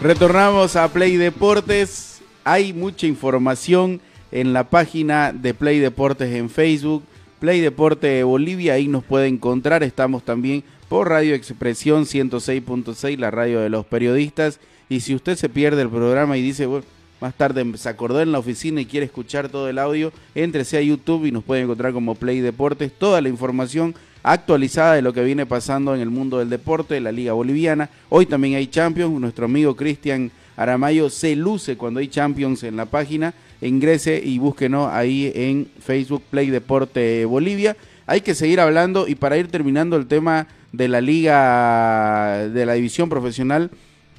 Retornamos a Play Deportes. Hay mucha información en la página de Play Deportes en Facebook. Play Deporte Bolivia, ahí nos puede encontrar. Estamos también por Radio Expresión 106.6, la radio de los periodistas. Y si usted se pierde el programa y dice, bueno, más tarde se acordó en la oficina y quiere escuchar todo el audio, entrese a YouTube y nos puede encontrar como Play Deportes. Toda la información actualizada de lo que viene pasando en el mundo del deporte, de la Liga Boliviana. Hoy también hay Champions. Nuestro amigo Cristian Aramayo se luce cuando hay Champions en la página. Ingrese y búsquenos ahí en Facebook Play Deporte Bolivia. Hay que seguir hablando y para ir terminando el tema de la liga, de la división profesional,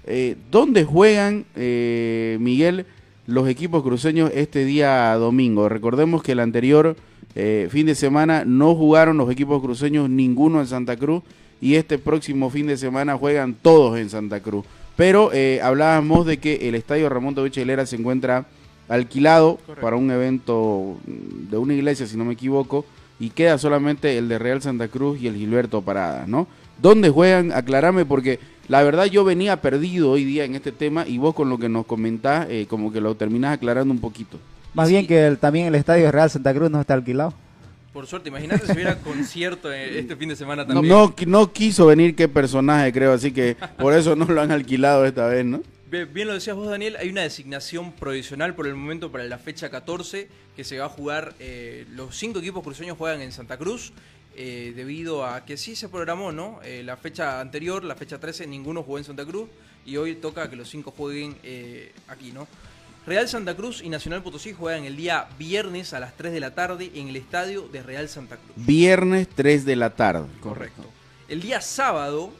eh, ¿dónde juegan, eh, Miguel, los equipos cruceños este día domingo? Recordemos que el anterior eh, fin de semana no jugaron los equipos cruceños ninguno en Santa Cruz y este próximo fin de semana juegan todos en Santa Cruz. Pero eh, hablábamos de que el estadio Ramón Tavich Hilera se encuentra alquilado para un evento de una iglesia, si no me equivoco, y queda solamente el de Real Santa Cruz y el Gilberto Parada, ¿no? ¿Dónde juegan? Aclarame porque la verdad yo venía perdido hoy día en este tema y vos con lo que nos comentás eh, como que lo terminás aclarando un poquito. Más bien que el- también el estadio de Real Santa Cruz no está alquilado. Por suerte, imagínate si hubiera *laughs* concierto eh, este fin de semana No, también. no, qui- no quiso venir qué personaje creo, así que por eso no lo han alquilado esta vez, ¿no? *laughs* Bien, bien lo decías vos, Daniel, hay una designación provisional por el momento para la fecha 14 que se va a jugar, eh, los cinco equipos cruceños juegan en Santa Cruz, eh, debido a que sí se programó, ¿no? Eh, la fecha anterior, la fecha 13, ninguno jugó en Santa Cruz y hoy toca que los cinco jueguen eh, aquí, ¿no? Real Santa Cruz y Nacional Potosí juegan el día viernes a las 3 de la tarde en el estadio de Real Santa Cruz. Viernes 3 de la tarde. Correcto. El día sábado,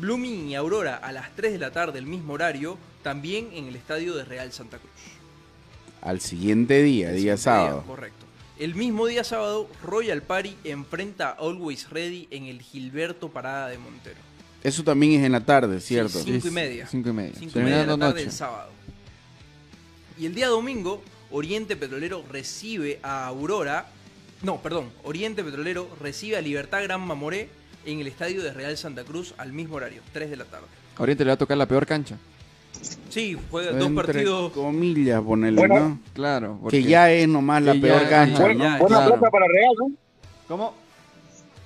Blooming y Aurora a las 3 de la tarde, el mismo horario, también en el estadio de Real Santa Cruz. Al siguiente día, El día siguiente sábado. correcto. El mismo día sábado, Royal Party enfrenta a Always Ready en el Gilberto Parada de Montero. Eso también es en la tarde, ¿cierto? Sí, cinco y media. Cinco y media. Cinco y media de la tarde noche. el sábado. Y el día domingo, Oriente Petrolero recibe a Aurora. No, perdón. Oriente Petrolero recibe a Libertad Gran Mamoré en el estadio de Real Santa Cruz al mismo horario, 3 de la tarde. A Oriente le va a tocar la peor cancha. Sí, juega dos Entre partidos. comillas, ponerle, Bueno, ¿no? Claro. Que ya es nomás la peor ya- cancha, ¿no? ya- Buena claro. plata para Real, ¿no? ¿Cómo?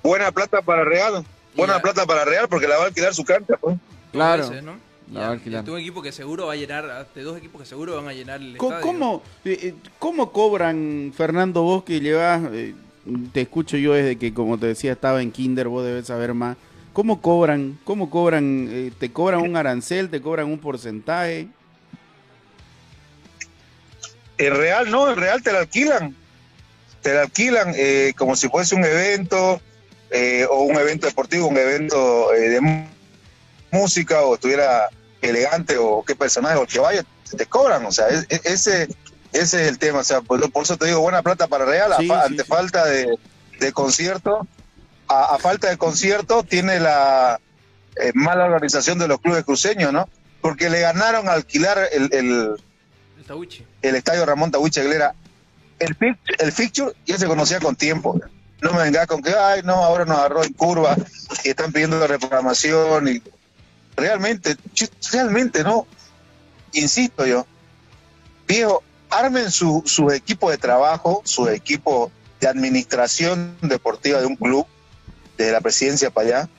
Buena plata para Real. Buena Ya. plata para Real porque la va a alquilar su cancha, pues. Claro. veces, ¿no? La Ya, va a alquilar. este un equipo que seguro va a llenar, de dos equipos que seguro van a llenar el estadio. ¿Cómo, eh, eh, ¿Cómo cobran, Fernando, vos que llevas, eh, te escucho yo desde que, como te decía, estaba en Kinder, vos debes saber más. ¿Cómo cobran? ¿Cómo cobran? eh, ¿Te cobran un arancel? ¿Te cobran un porcentaje? En Real no, en Real te la alquilan. Te la alquilan eh, como si fuese un evento eh, o un evento deportivo, un evento eh, de música o estuviera elegante o qué personaje o el que vaya, te cobran. O sea, es- es- ese, ese es el tema. O sea, por, por eso te digo, buena plata para Real, a Sí, fa- sí, ante sí. falta de, de concierto. A, a falta de concierto tiene la eh, mala organización de los clubes cruceños, ¿no? Porque le ganaron a alquilar el- el, El estadio Ramón Tahuiche Aguilera. El, el fixture ya se conocía con tiempo. No me venga con que, ay, no, ahora nos agarró en curva y están pidiendo reprogramación. Y realmente, realmente no. Insisto yo, viejo, armen su, su equipo de trabajo, su equipo de administración deportiva de un club, de la presidencia para allá,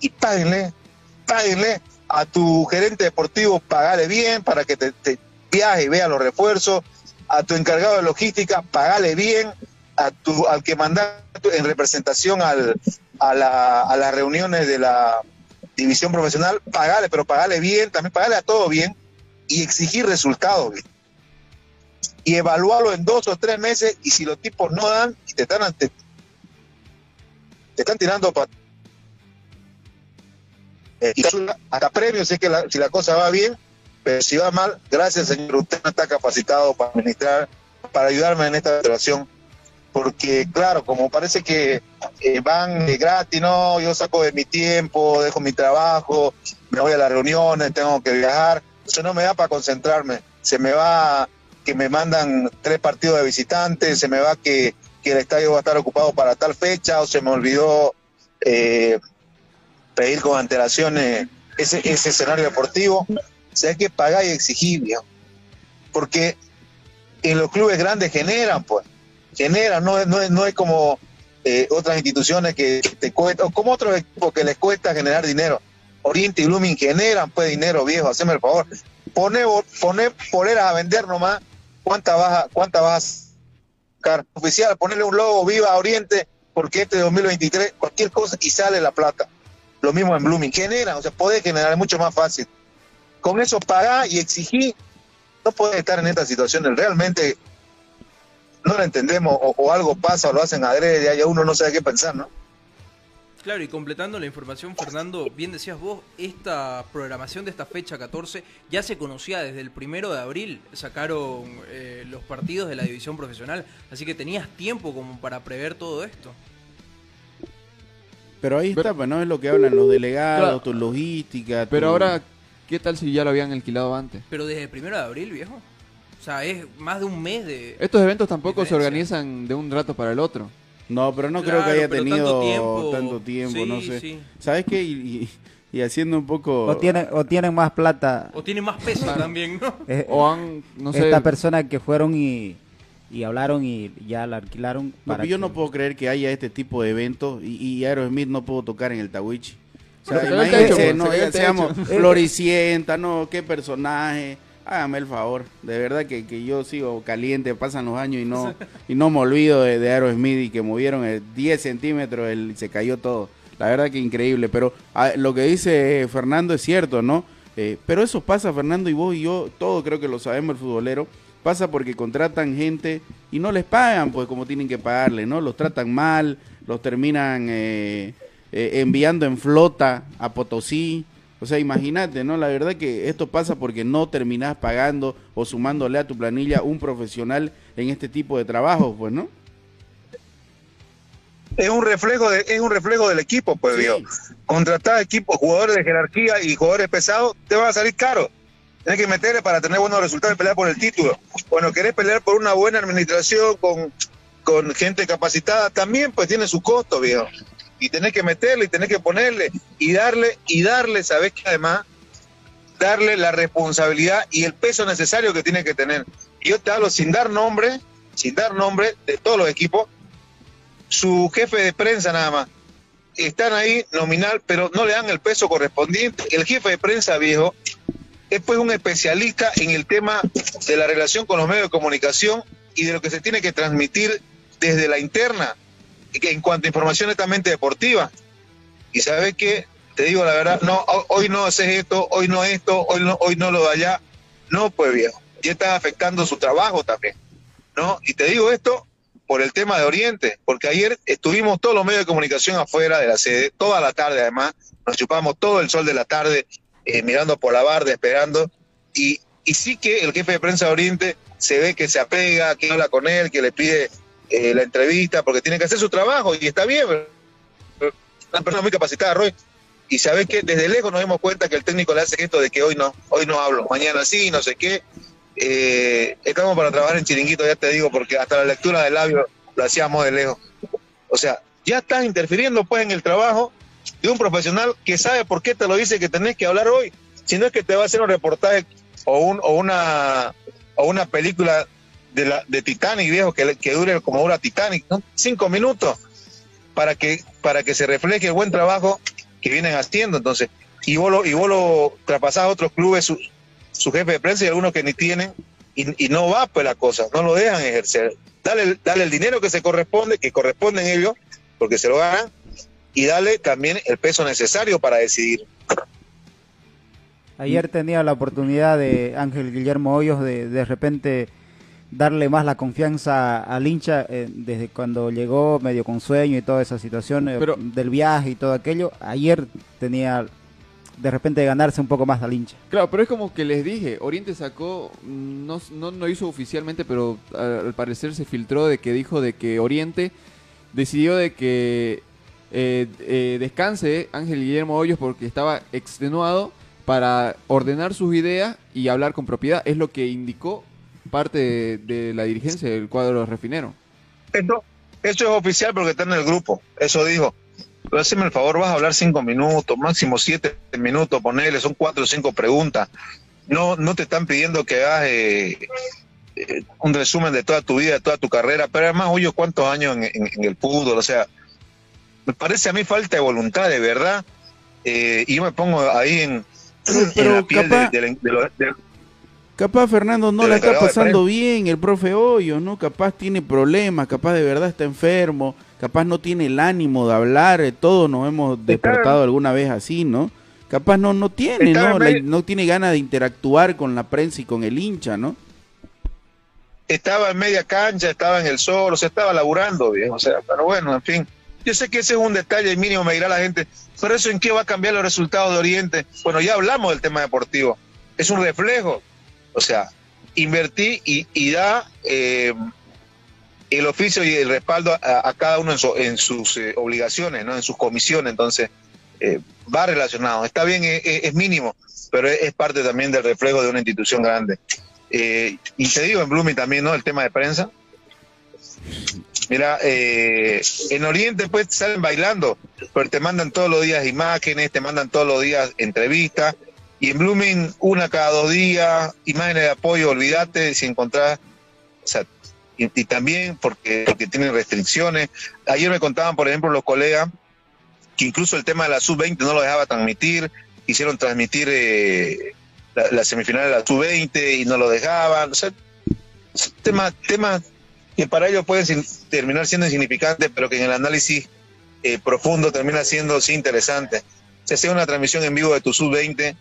y páguenle, páguenle a tu gerente deportivo, pagale bien para que te, te viaje y vea los refuerzos, a tu encargado de logística, pagale bien, a tu, al que manda en representación al, a, la- a las reuniones de la división profesional, pagale, pero pagale bien, también pagale a todo bien y exigir resultados. bien. Y evaluarlo en dos o tres meses y si los tipos no dan y te están, te, te están tirando para eh, y hasta premios si es que la, si la cosa va bien, pero si va mal, gracias señor, usted no está capacitado para administrar, para ayudarme en esta situación, porque claro, como parece que eh, van gratis, no, yo saco de mi tiempo, dejo mi trabajo, me voy a las reuniones, tengo que viajar, eso no me da para concentrarme, se me va que me mandan tres partidos de visitantes, se me va que, el estadio va a estar ocupado para tal fecha, o se me olvidó eh, pedir con antelación eh, ese, escenario deportivo. O sea, hay que pagar y exigir, porque en los clubes grandes generan, pues, generan, no no no es como eh, otras instituciones que te cuesta, o como otros equipos que les cuesta generar dinero. Oriente y Blooming generan pues dinero, viejo, haceme el favor. pone, pone poleras a vender nomás, ¿cuánta vas cuánta vas a? Oficial, ponerle un logo Viva Oriente, porque este 2023, cualquier cosa y sale la plata. Lo mismo en Blooming, genera, o sea, puede generar, es mucho más fácil. Con eso pagar y exigir, no puede estar en esta situación. Realmente no lo entendemos, o, o algo pasa, o lo hacen adrede, ya uno no sabe qué pensar, ¿no? Claro, y completando la información, Fernando, bien decías vos, esta programación de esta fecha 14 ya se conocía desde el primero de abril, sacaron eh, los partidos de la división profesional, así que tenías tiempo como para prever todo esto. Pero ahí está, pues no es lo que hablan los delegados, Claro. tu logística. Pero ahora, ¿qué tal si ya lo habían alquilado antes? Pero desde el primero de abril, viejo. O sea, es más de un mes de... Estos eventos tampoco se organizan de un rato para el otro. No, pero no creo que haya tenido tanto tiempo. tanto tiempo, Sí, no sé. sí. ¿Sabes qué? Y, y- y haciendo un poco... O tienen, o tienen más plata. O tiene más peso también, ¿no? *laughs* eh, O han, no sé, Estas personas que fueron y, y hablaron y ya la alquilaron. Papi, para yo que- no puedo creer que haya este tipo de eventos y, y Aerosmith no puedo tocar en el Tawichi. O sea, imagínense, no, seamos. *laughs* Floricienta, no, qué personaje. Hágame el favor, de verdad que, que yo sigo caliente, pasan los años y no *laughs* y no me olvido de, de Aerosmith y que movieron el 10 centímetros el, y se cayó todo. La verdad que increíble, pero ah, lo que dice Fernando es cierto, ¿no? Eh, pero eso pasa, Fernando, y vos y yo, todo creo que lo sabemos el futbolero, pasa porque contratan gente y no les pagan, pues como tienen que pagarle, ¿no? Los tratan mal, los terminan eh, eh, enviando en flota a Potosí. O sea, imagínate, ¿no? La verdad que esto pasa porque no terminás pagando o sumándole a tu planilla un profesional en este tipo de trabajo, pues, ¿no? Es un reflejo de, es un reflejo del equipo, pues, Sí. viejo. Contratar equipos, jugadores de jerarquía y jugadores pesados, te va a salir caro. Tienes que meterle para tener buenos resultados y pelear por el título. Bueno, querés pelear por una buena administración con, con gente capacitada, también pues tiene su costo, viejo. Y tenés que meterle y tenés que ponerle y darle, y darle, sabés que además, darle la responsabilidad y el peso necesario que tiene que tener. Yo te hablo sin dar nombre, sin dar nombre de todos los equipos, su jefe de prensa nada más. Están ahí nominal, pero no le dan el peso correspondiente. El jefe de prensa viejo es pues un especialista en el tema de la relación con los medios de comunicación y de lo que se tiene que transmitir desde la interna en cuanto a información netamente deportiva. Y sabes que te digo la verdad, no, ho- hoy no haces esto, hoy no esto, hoy no, hoy no lo de allá. No, pues viejo, ya está afectando su trabajo también. ¿no? Y te digo esto por el tema de Oriente, porque ayer estuvimos todos los medios de comunicación afuera de la sede, toda la tarde además, nos chupamos todo el sol de la tarde, eh, mirando por la barda, esperando, y, y sí que el jefe de prensa de Oriente se ve que se apega, que habla con él, que le pide eh, la entrevista, porque tiene que hacer su trabajo, y está bien, una persona muy capacitada, Roy, y sabes que desde lejos nos dimos cuenta que el técnico le hace esto de que hoy no, hoy no hablo, mañana sí, no sé qué, eh, estamos para trabajar en chiringuito, ya te digo, porque hasta la lectura del labio lo hacíamos de lejos. O sea, ya estás interfiriendo pues en el trabajo de un profesional que sabe por qué te lo dice que tenés que hablar hoy. Si no es que te va a hacer un reportaje o, un, o, una, o una película de, la, de Titanic, viejo, que, que dure como dura Titanic, ¿no? Cinco minutos para que, para que se refleje el buen trabajo que vienen haciendo. Entonces, y vos lo, y vos lo a otros clubes, su, su jefe de prensa y algunos que ni tienen, y, y no va pues la cosa, no lo dejan ejercer. Dale, dale el dinero que se corresponde, que corresponden ellos, porque se lo ganan, y dale también el peso necesario para decidir. Ayer tenía la oportunidad de Ángel Guillermo Hoyos de de repente darle más la confianza al hincha eh, desde cuando llegó medio con sueño y toda esa situación eh, Pero- del viaje y todo aquello. Ayer tenía de repente ganarse un poco más al hincha. Claro, pero es como que les dije, Oriente sacó, no, no lo hizo oficialmente, pero al, al parecer se filtró de que dijo de que Oriente decidió de que eh, eh, descanse Ángel Guillermo Hoyos porque estaba extenuado para ordenar sus ideas y hablar con propiedad. Es lo que indicó parte de, de la dirigencia del cuadro refinero. Esto, esto es oficial porque está en el grupo, eso dijo. Pero hazme el favor, vas a hablar cinco minutos, máximo siete minutos, ponele, son cuatro o cinco preguntas. No, no te están pidiendo que hagas eh, eh, un resumen de toda tu vida, de toda tu carrera, pero además, oye, cuántos años en, en- en el fútbol, o sea, me parece a mí falta de voluntad, de verdad. Eh, y yo me pongo ahí en, en pero la piel capaz- de, de de- Capaz Fernando no la está pasando bien, el profe Hoyos, ¿no? Capaz tiene problemas, capaz de verdad está enfermo, capaz no tiene el ánimo de hablar, eh, todos nos hemos despertado alguna vez así, ¿no? Capaz no, no tiene, ¿no? La- no tiene ganas de interactuar con la prensa y con el hincha, ¿no? estaba en media cancha, estaba en el sol, o sea, estaba laburando, viejo. O sea, pero bueno, en fin. Yo sé que ese es un detalle y mínimo, me dirá la gente, pero eso en qué va a cambiar los resultados de Oriente. Bueno, ya hablamos del tema deportivo. Es un reflejo. O sea, invertí y, y da eh, el oficio y el respaldo a, cada uno en, su- en sus eh, obligaciones, ¿no? En sus comisiones. Entonces, eh, va relacionado. Está bien, es, es- mínimo, pero es, parte también del reflejo de una institución grande. Y te digo, en Blooming también, ¿no? El tema de prensa. Mira, en Oriente pues salen bailando, pero te mandan todos los días imágenes, te mandan todos los días entrevistas. Y en Blooming, una cada dos días, imágenes de apoyo, olvídate si encontrás. O sea, y, y también porque, porque tienen restricciones. Ayer me contaban, por ejemplo, los colegas que incluso el tema de la sub-20 no lo dejaba transmitir, quisieron transmitir eh, la, la semifinal de la sub-20 y no lo dejaban. O sea, es tema, temas que para ellos pueden sin- terminar siendo insignificantes, pero que en el análisis eh, profundo termina siendo sí interesante. Si hace una transmisión en vivo de tu sub-20, te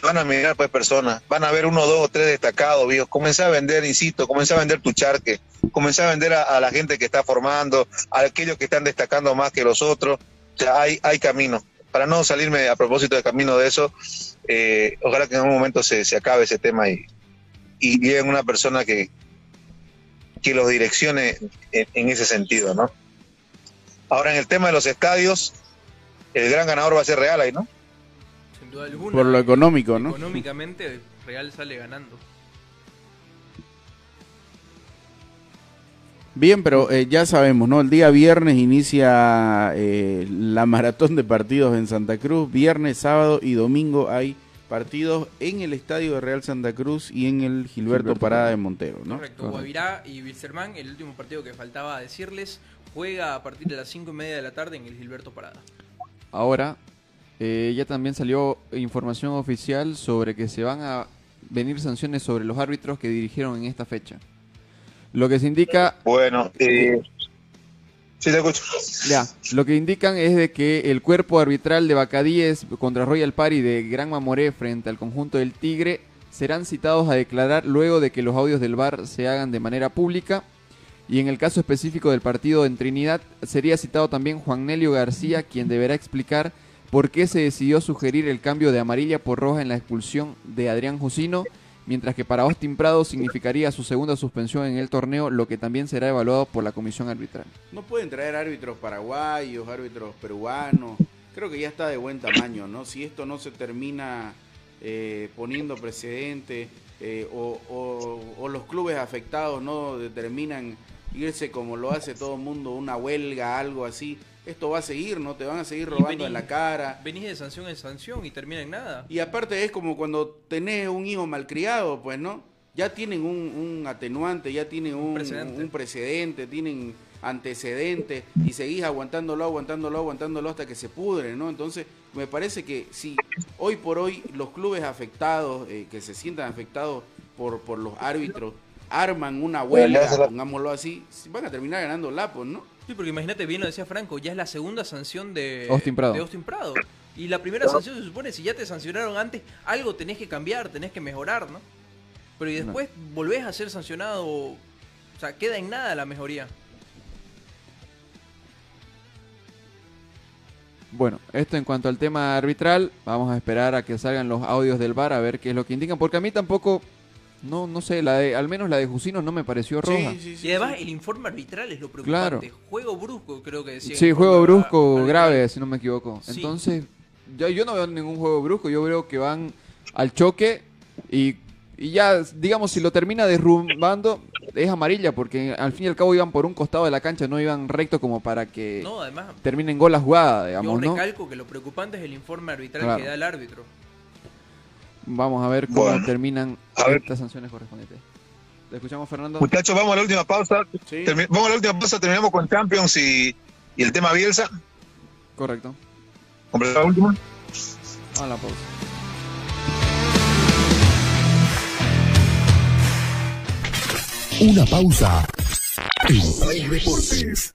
van a mirar pues personas, van a ver uno, dos o tres destacados, viejo. Comenzá a vender, insisto, comenzá a vender tu charque, comenzá a vender a, a la gente que está formando, a aquellos que están destacando más que los otros. O sea, hay, hay camino. Para no salirme a propósito de camino de eso, eh, ojalá que en algún momento se, se acabe ese tema y, y lleguen una persona que, que los direccione en, en ese sentido, ¿no? Ahora, en el tema de los estadios, el gran ganador va a ser Real ahí, ¿no? Sin duda alguna. Por lo económico, ¿no? Económicamente, Real sale ganando. Bien, pero eh, ya sabemos, ¿no? El día viernes inicia eh, la maratón de partidos en Santa Cruz. Viernes, sábado y domingo hay partidos en el estadio de Real Santa Cruz y en el Gilberto, Gilberto Parada de Montero, ¿no? Correcto. Guavirá y Wilstermann, el último partido que faltaba decirles, juega a partir de las 5 y media de la tarde en el Gilberto Parada. Ahora, eh, ya también salió información oficial sobre que se van a venir sanciones sobre los árbitros que dirigieron en esta fecha. Lo que se indica Bueno, eh, sí te escucho. Ya, lo que indican es de que el cuerpo arbitral de Bacadíes contra Royal Party de Gran Mamoré frente al conjunto del Tigre serán citados a declarar luego de que los audios del VAR se hagan de manera pública. Y en el caso específico del partido en Trinidad, sería citado también Juan Nelio García, quien deberá explicar por qué se decidió sugerir el cambio de amarilla por roja en la expulsión de Adrián Jusino, mientras que para Austin Prado significaría su segunda suspensión en el torneo, lo que también será evaluado por la comisión arbitral. No pueden traer árbitros paraguayos, árbitros peruanos. Creo que ya está de buen tamaño, ¿no? Si esto no se termina eh, poniendo precedente eh, o, los clubes afectados no determinan irse como lo hace todo el mundo, una huelga, algo así, esto va a seguir, ¿no? Te van a seguir robando en la cara. Venís de sanción en sanción y termina en nada. Y aparte es como cuando tenés un hijo malcriado, pues, ¿no? Ya tienen un, un atenuante, ya tienen un, precedente. un precedente, tienen antecedentes y seguís aguantándolo, aguantándolo, aguantándolo hasta que se pudre, ¿no? Entonces, me parece que si hoy por hoy los clubes afectados, eh, que se sientan afectados por, por los árbitros, arman una huelga, pongámoslo así, van a terminar ganando lapos, ¿no? Sí, porque imagínate, bien lo decía Franco, ya es la segunda sanción de Austin Prado. de Austin Prado. Y la primera sanción se supone, si ya te sancionaron antes, algo tenés que cambiar, tenés que mejorar, ¿no? Pero y después volvés a ser sancionado, o sea, queda en nada la mejoría. Bueno, esto en cuanto al tema arbitral, vamos a esperar a que salgan los audios del VAR a ver qué es lo que indican, porque a mí tampoco, no, no sé, la de, al menos la de Jusino no me pareció roja. Sí, y además el informe arbitral es lo preocupante. Juego brusco, creo que decía. juego informe brusco grave, si no me equivoco. Sí. Entonces, yo, yo no veo ningún juego brusco, yo veo que van al choque y, y ya, digamos, si lo termina derrumbando, es amarilla, porque al fin y al cabo iban por un costado de la cancha, no iban recto como para que No, además, terminen gol la jugada, yo digamos, ¿no? recalco que lo preocupante es el informe arbitral Claro. que da el árbitro. Vamos a ver cómo Bueno, terminan a ver. estas sanciones correspondientes. ¿Te escuchamos, Fernando? Muchachos, vamos a la última pausa. Termi- vamos a la última pausa, terminamos con Champions y, y el tema Bielsa. Correcto. Completar la última. Vamos a la pausa. una pausa en Play Deportes.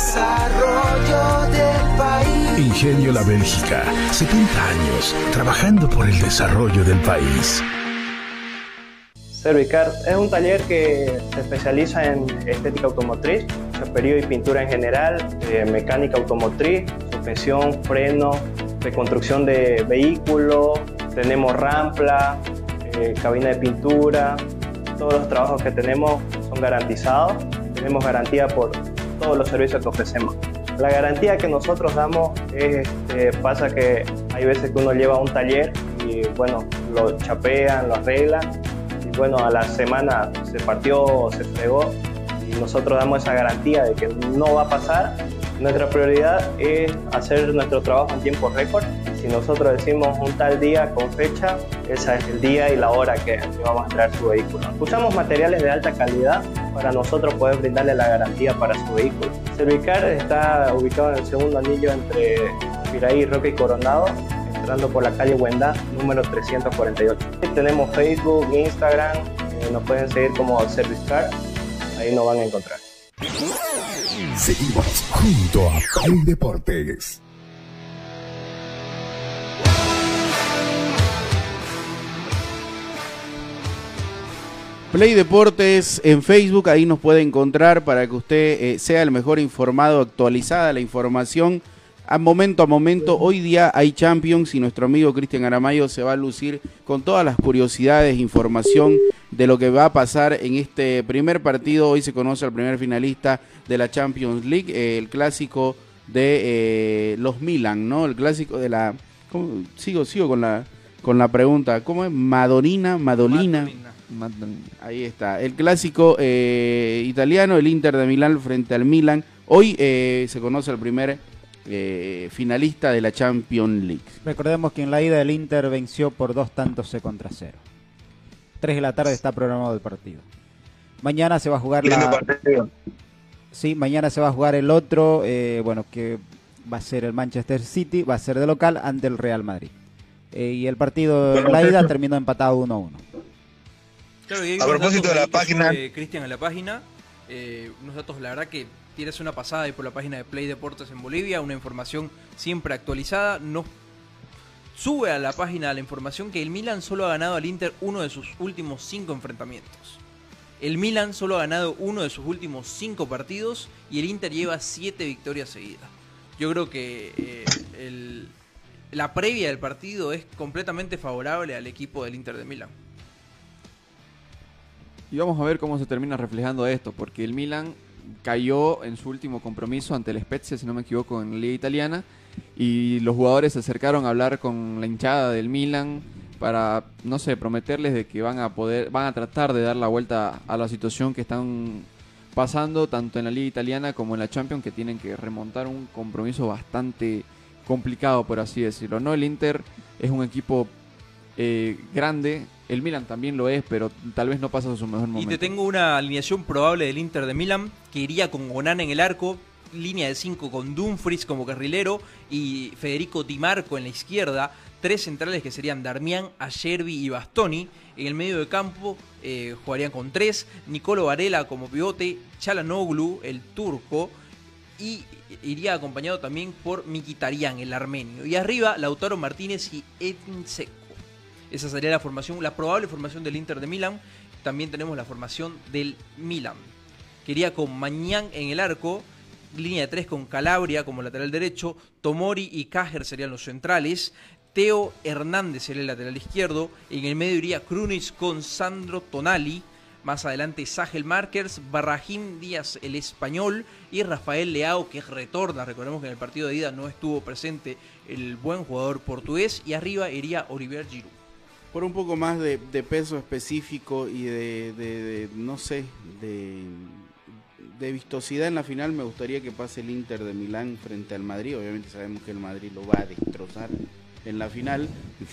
Desarrollo del país. Ingenio La Bélgica, 70 años trabajando por el desarrollo del país. Servicar es un taller que se especializa en estética automotriz, chaperío y pintura en general, eh, mecánica automotriz, suspensión, freno, reconstrucción de vehículos, tenemos rampla, eh, cabina de pintura, todos los trabajos que tenemos son garantizados, tenemos garantía por todos los servicios que ofrecemos. La garantía que nosotros damos es, este, pasa que hay veces que uno lleva un taller y bueno, lo chapean, lo arreglan y bueno, a la semana se partió se fregó y nosotros damos esa garantía de que no va a pasar. Nuestra prioridad es hacer nuestro trabajo en tiempo récord. Si nosotros decimos un tal día con fecha, ese es el día y la hora que, que vamos a traer su vehículo. Usamos materiales de alta calidad para nosotros poder brindarle la garantía para su vehículo. Servicar está ubicado en el segundo anillo entre Piraí, Roque y Coronado, entrando por la calle Huenda, número 348. Tenemos Facebook, Instagram, eh, nos pueden seguir como Servicar, ahí nos van a encontrar. Seguimos junto a Play Deportes. Play Deportes en Facebook, ahí nos puede encontrar para que usted eh, sea el mejor informado, actualizada la información a momento a momento. Hoy día hay Champions y nuestro amigo Cristian Aramayo se va a lucir con todas las curiosidades, información de lo que va a pasar en este primer partido. Hoy se conoce al primer finalista de la Champions League, eh, el clásico de eh, los Milan, ¿no? El clásico de la... Sigo, sigo con la, con la pregunta. ¿Cómo es? Madonina, Madolina. Ahí está. El clásico eh, italiano, el Inter de Milán frente al Milan. Hoy eh, se conoce el primer eh, finalista de la Champions League. Recordemos que en la ida el Inter venció por dos tantos C contra cero. Tres de la tarde está programado el partido. Mañana se va a jugar la... partido. Sí, mañana se va a jugar el otro, eh, bueno, que va a ser el Manchester City, va a ser de local ante el Real Madrid. Eh, y el partido en la ida terminó empatado 1-1. Claro, y hay A propósito de la página- Cristian en la página, eh, unos datos, la verdad que tienes una pasada ahí por la página de Play Deportes en Bolivia, una información siempre actualizada. No sube a la página la información que el Milan solo ha ganado al Inter uno de sus últimos cinco enfrentamientos. El Milan solo ha ganado uno de sus últimos cinco partidos y el Inter lleva siete victorias seguidas. Yo creo que eh, el- la previa del partido es completamente favorable al equipo del Inter de Milán. Y vamos a ver cómo se termina reflejando esto, porque el Milan cayó en su último compromiso ante el Spezia, si no me equivoco, en la Liga Italiana, y los jugadores se acercaron a hablar con la hinchada del Milan para, no sé, prometerles de que van a poder, van a tratar de dar la vuelta a la situación que están pasando tanto en la Liga Italiana como en la Champions, que tienen que remontar un compromiso bastante complicado, por así decirlo. No, el Inter es un equipo eh, grande, el Milan también lo es, pero tal vez no pasa su mejor Y momento. te tengo una alineación probable del Inter de Milán que iría con Onana en el arco, línea de 5 con Dumfries como carrilero y Federico Di Marco en la izquierda, tres centrales que serían Darmian, Ayerbi y Bastoni. En el medio de campo eh, jugarían con tres, Nicolo Varela como pivote, Chalanoglu, el turco, y iría acompañado también por Mikitarian, el armenio. Y arriba, Lautaro Martínez y Edin Seco. Esa sería la formación, la probable formación del Inter de Milán. También tenemos la formación del Milan, quería con Mañán en el arco, línea de tres con Calabria como lateral derecho, Tomori y Cajer serían los centrales, Teo Hernández sería el lateral izquierdo, en el medio iría Krunic con Sandro Tonali, más adelante Sagel Markers, Barrahim Díaz el español y Rafael Leao que retorna, recordemos que en el partido de ida no estuvo presente el buen jugador portugués y arriba iría Olivier Giroud. Por un poco más de, de peso específico y de, de- de, no sé, de, de vistosidad en la final, me gustaría que pase el Inter de Milán frente al Madrid. Obviamente sabemos que el Madrid lo va a destrozar en la final.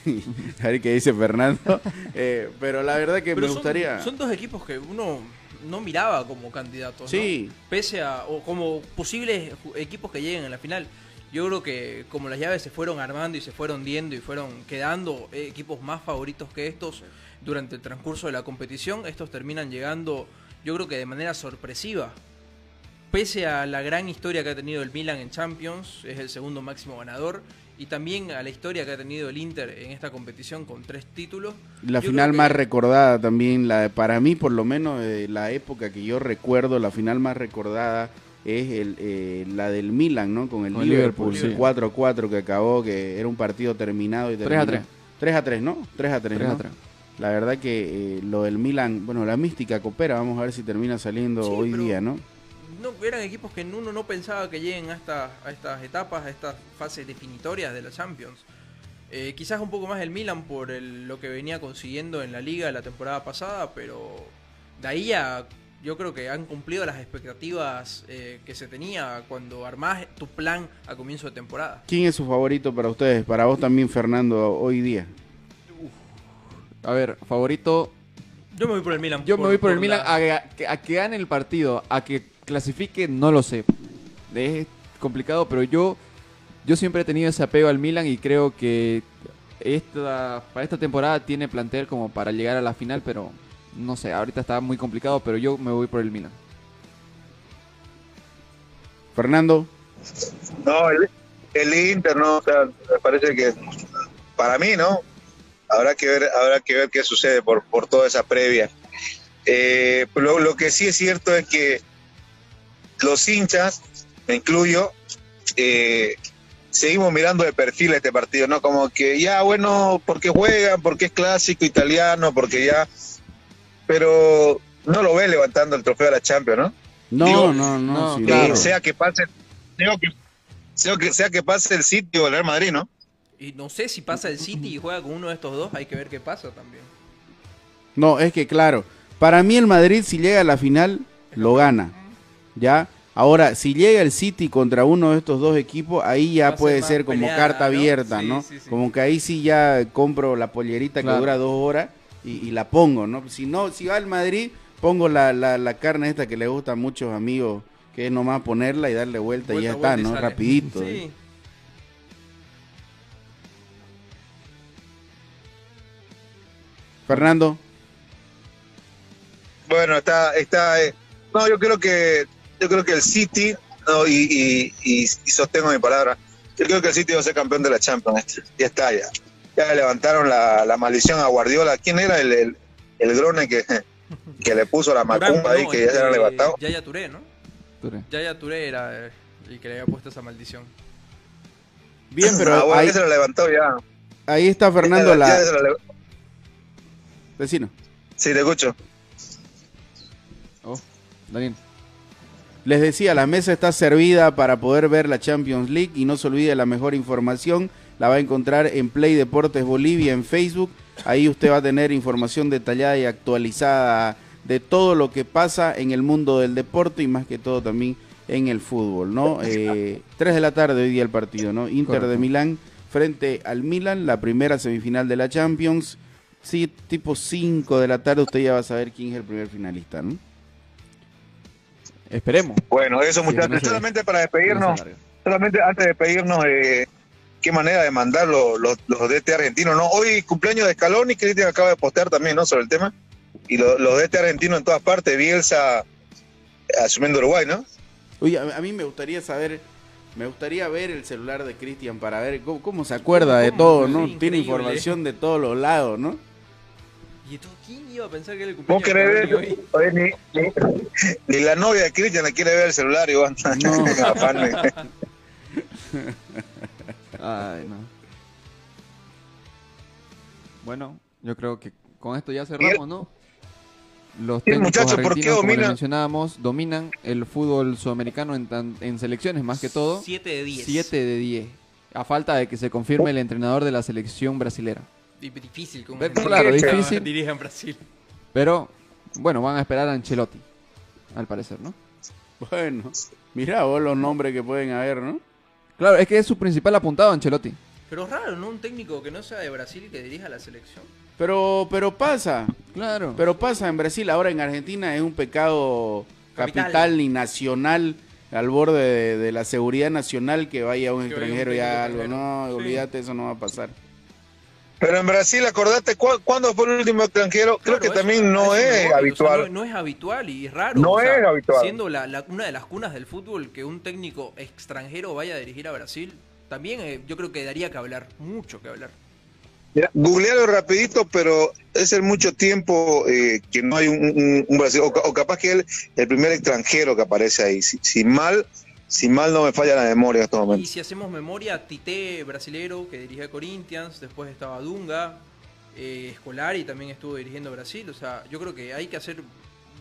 *laughs* a ver qué dice Fernando. *laughs* Eh, pero la verdad que Pero me son- gustaría... Son, dos equipos que uno no miraba como candidatos. ¿no? Sí. Pese a. o como posibles equipos que lleguen a la final. Yo creo que como las llaves se fueron armando y se fueron diendo y fueron quedando eh, equipos más favoritos que estos durante el transcurso de la competición, estos terminan llegando, yo creo que de manera sorpresiva. Pese a la gran historia que ha tenido el Milan en Champions, es el segundo máximo ganador, y también a la historia que ha tenido el Inter en esta competición con tres títulos. La yo final que- más recordada también, la de- para mí por lo menos eh, la época que yo recuerdo, la final más recordada es el, eh, la del Milan, ¿no? Con el Con el Liverpool, Liverpool, sí. 4-4 que acabó, que era un partido terminado y 3 a terminó. 3. 3 a 3, ¿no? 3 a 3, 3 a ¿no? 3. La verdad que eh, lo del Milan, bueno, la mística coopera, vamos a ver si termina saliendo Sí, hoy día, ¿no? No, eran equipos que uno no pensaba que lleguen a, esta- a estas etapas, a estas fases definitorias de la Champions. Eh, quizás un poco más el Milan por el- lo que venía consiguiendo en la liga la temporada pasada, pero de ahí a yo creo que han cumplido las expectativas eh, que se tenía cuando armás tu plan a comienzo de temporada. ¿Quién es su favorito para ustedes? Para vos también, Fernando, hoy día. A ver, favorito. Yo me voy por el Milan. Yo me voy por el Milan la- a, que- a que gane el partido, a que clasifique, no lo sé. Es complicado, pero yo, yo siempre he tenido ese apego al Milan y creo que esta, para esta temporada tiene plantel como para llegar a la final, pero no sé, ahorita está muy complicado, pero yo me voy por el Milan. Fernando, No, el, el Inter, no, o sea, me parece que para mí, ¿no? Habrá que ver, habrá que ver qué sucede por, por toda esa previa. Eh, lo, lo que sí es cierto es que los hinchas, me incluyo, eh, seguimos mirando de perfil este partido, ¿no? Como que ya, bueno, porque juegan, porque es clásico italiano, porque ya. Pero no lo ve levantando el trofeo de la Champions, ¿no? no, Digo, no, no, no, sí, claro. sea que pase, digo que, sea que, sea que pase el sitio o el Real Madrid, ¿no? Y no sé si pasa el City y juega con uno de estos dos, hay que ver qué pasa también. No, es que claro, para mí el Madrid si llega a la final lo gana, ¿ya? Ahora, si llega el City contra uno de estos dos equipos, ahí ya a puede ser como peleada, carta ¿no? abierta, Sí, ¿no? sí, sí. Como que ahí sí ya compro la pollerita que dura dos horas y, y la pongo, ¿no? Si no, si va al Madrid, pongo la, la, la carne esta que le gusta a muchos amigos, que es nomás ponerla y darle vuelta, y ya Vuelta, está, y ¿no? sale. Rapidito. Sí. ¿eh? Fernando, Bueno, está, está, eh, no, yo creo que, yo creo que el City, no, y, y, y- y sostengo mi palabra, yo creo que el City va a ser campeón de la Champions, ya está, ya, ya le levantaron la, la maldición a Guardiola, ¿quién era el, el, el grone que, *laughs* que le puso la macumba ahí, no, que ya se este, han levantado? Yaya Touré, ¿no? Touré. Yaya Touré era el que le había puesto esa maldición. bien, pero Ah, bueno, ahí, se lo levantó ya. ahí está Fernando, Ya- ya la lo vecino. Sí, te escucho. Oh, Daniel. Les decía, la mesa está servida para poder ver la Champions League y no se olvide la mejor información. La va a encontrar en Play Deportes Bolivia en Facebook. Ahí usted va a tener información detallada y actualizada de todo lo que pasa en el mundo del deporte y más que todo también en el fútbol, ¿no? *laughs* Eh, 3 de la tarde hoy día el partido, ¿no? Inter de. Milán frente al Milan, la primera semifinal de la Champions. Sí, tipo 5 de la tarde usted ya va a saber quién es el primer finalista, ¿no? Esperemos. Bueno, eso Sí, muchachos, no solamente para No despedirnos, solamente antes de despedirnos, eh, qué manera de mandar los, los, los DT argentinos, ¿no? Hoy cumpleaños de Scaloni, Cristian acaba de postear también, ¿no? Sobre el tema. Y lo- los DT argentinos en todas partes, Bielsa asumiendo Uruguay, ¿no? Oye, a, a mí me gustaría saber, me gustaría ver el celular de Cristian para ver cómo, cómo se acuerda de ¿Cómo? todo, ¿no? Tiene información de todos los lados, ¿no? Y entonces, ¿quién iba a pensar que era el ¿Vos cumpleaños de querés Cavani ver? hoy? Oye, ni, ni- ni la novia de Cristian la quiere ver el celular, Iván. De- *laughs* *laughs* Ay, no. Bueno, yo creo que con esto ya cerramos, ¿no? Los técnicos muchachos, ¿por qué como mencionábamos, dominan el fútbol sudamericano en, tan- en selecciones, más que todo. 7 de 10. 7 de 10. A falta de que se confirme el entrenador de la selección brasilera. Difícil como Pero, claro, difícil. dirige en Brasil. Pero, bueno, van a esperar a Ancelotti, al parecer, ¿no? Bueno, mirá vos los nombres que pueden haber, ¿no? Claro, es que es su principal apuntado Ancelotti. Pero es raro, ¿no? Un técnico que no sea de Brasil que dirija la selección. Pero, pero pasa. Claro. Pero pasa en Brasil, ahora en Argentina es un pecado Capital. capital, y nacional al borde de, de la seguridad nacional que vaya un Que un extranjero y técnico haga algo. No, Sí. olvídate, eso no va a pasar. Pero en Brasil, acordate, ¿cu- ¿cuándo fue el último extranjero? Creo Claro, que eso- también no es voy, o sea, habitual. no, no es habitual y es raro. No o sea, es habitual. Siendo la, la- una de las cunas del fútbol que un técnico extranjero vaya a dirigir a Brasil, también eh, yo creo que daría que hablar, mucho que hablar. Mira, Googlealo rapidito, pero es el mucho tiempo eh, que no hay un, un- un Brasil, o capaz que él el primer extranjero que aparece ahí. Si, si mal, si mal no me falla la memoria en estos Y momentos. si hacemos memoria, Tite brasilero que dirigía Corinthians, después estaba Dunga, eh, Scolari también estuvo dirigiendo Brasil. O sea, yo creo que hay que hacer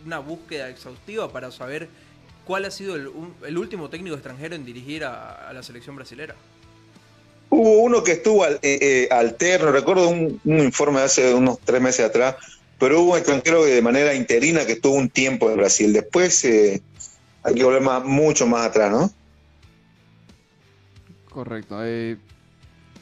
una búsqueda exhaustiva para saber cuál ha sido el, un- el último técnico extranjero en dirigir a, a la selección brasilera. Hubo uno que estuvo al- eh, eh, alterno, recuerdo un, un informe de hace unos tres meses atrás, pero hubo un extranjero que de manera interina que estuvo un tiempo en Brasil. Después eh, hay que volver más, mucho más atrás, ¿no? Correcto. eh,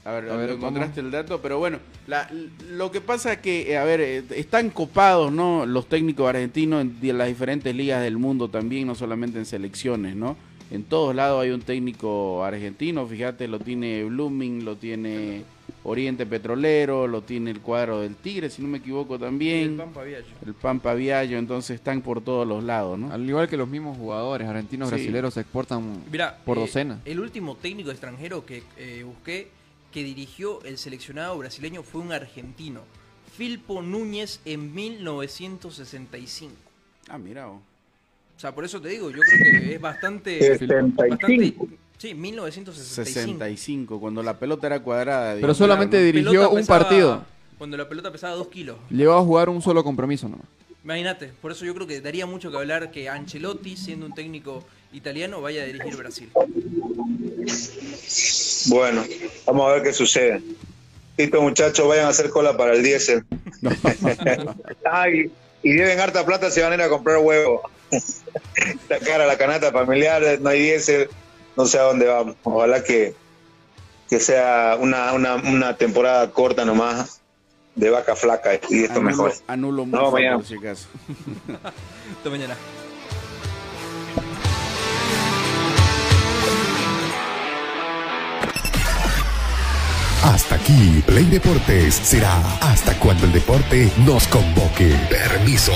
A ver, A ver, lo encontraste el dato, pero bueno, la- lo que pasa es que, eh, a ver, eh, están copados, ¿no? Los técnicos argentinos en di- las diferentes ligas del mundo también, no solamente en selecciones, ¿no? En todos lados hay un técnico argentino, fíjate, lo tiene Blooming, lo tiene Oriente Petrolero, lo tiene el cuadro del Tigre, si no me equivoco también. El Pampa Viallo. El Pampa Viallo, entonces están por todos los lados, ¿no? al igual que los mismos jugadores argentinos Sí. brasileros se exportan Mira, por eh, docena. El último técnico extranjero que eh, busqué que dirigió el seleccionado brasileño fue un argentino, Filpo Núñez en 1965. Ah, mira, vos. O sea, por eso te digo, yo creo que es bastante... 75. bastante sí, 1965. 65, cuando la pelota era cuadrada. Pero digamos, solamente dirigió un pesaba- partido. Cuando la pelota pesaba 2 kilos. Llegó a jugar un solo compromiso nomás. Imagínate, por eso yo creo que daría mucho que hablar que Ancelotti, siendo un técnico italiano, vaya a dirigir Brasil. Bueno, vamos a ver qué sucede. Listo, muchachos, vayan a hacer cola para el diésel. *laughs* Ay, y deben harta plata si van a ir a comprar huevo. *laughs* Está cara la canasta familiar, no hay diésel, no sé a dónde vamos. Ojalá que, que sea una, una, una temporada corta nomás de vaca flaca y esto Anulo, mejor. anulo No, mucho mañana. por si acaso. *laughs* Hasta mañana. Hasta aquí, Play Deportes será hasta cuando el deporte nos convoque. Permiso.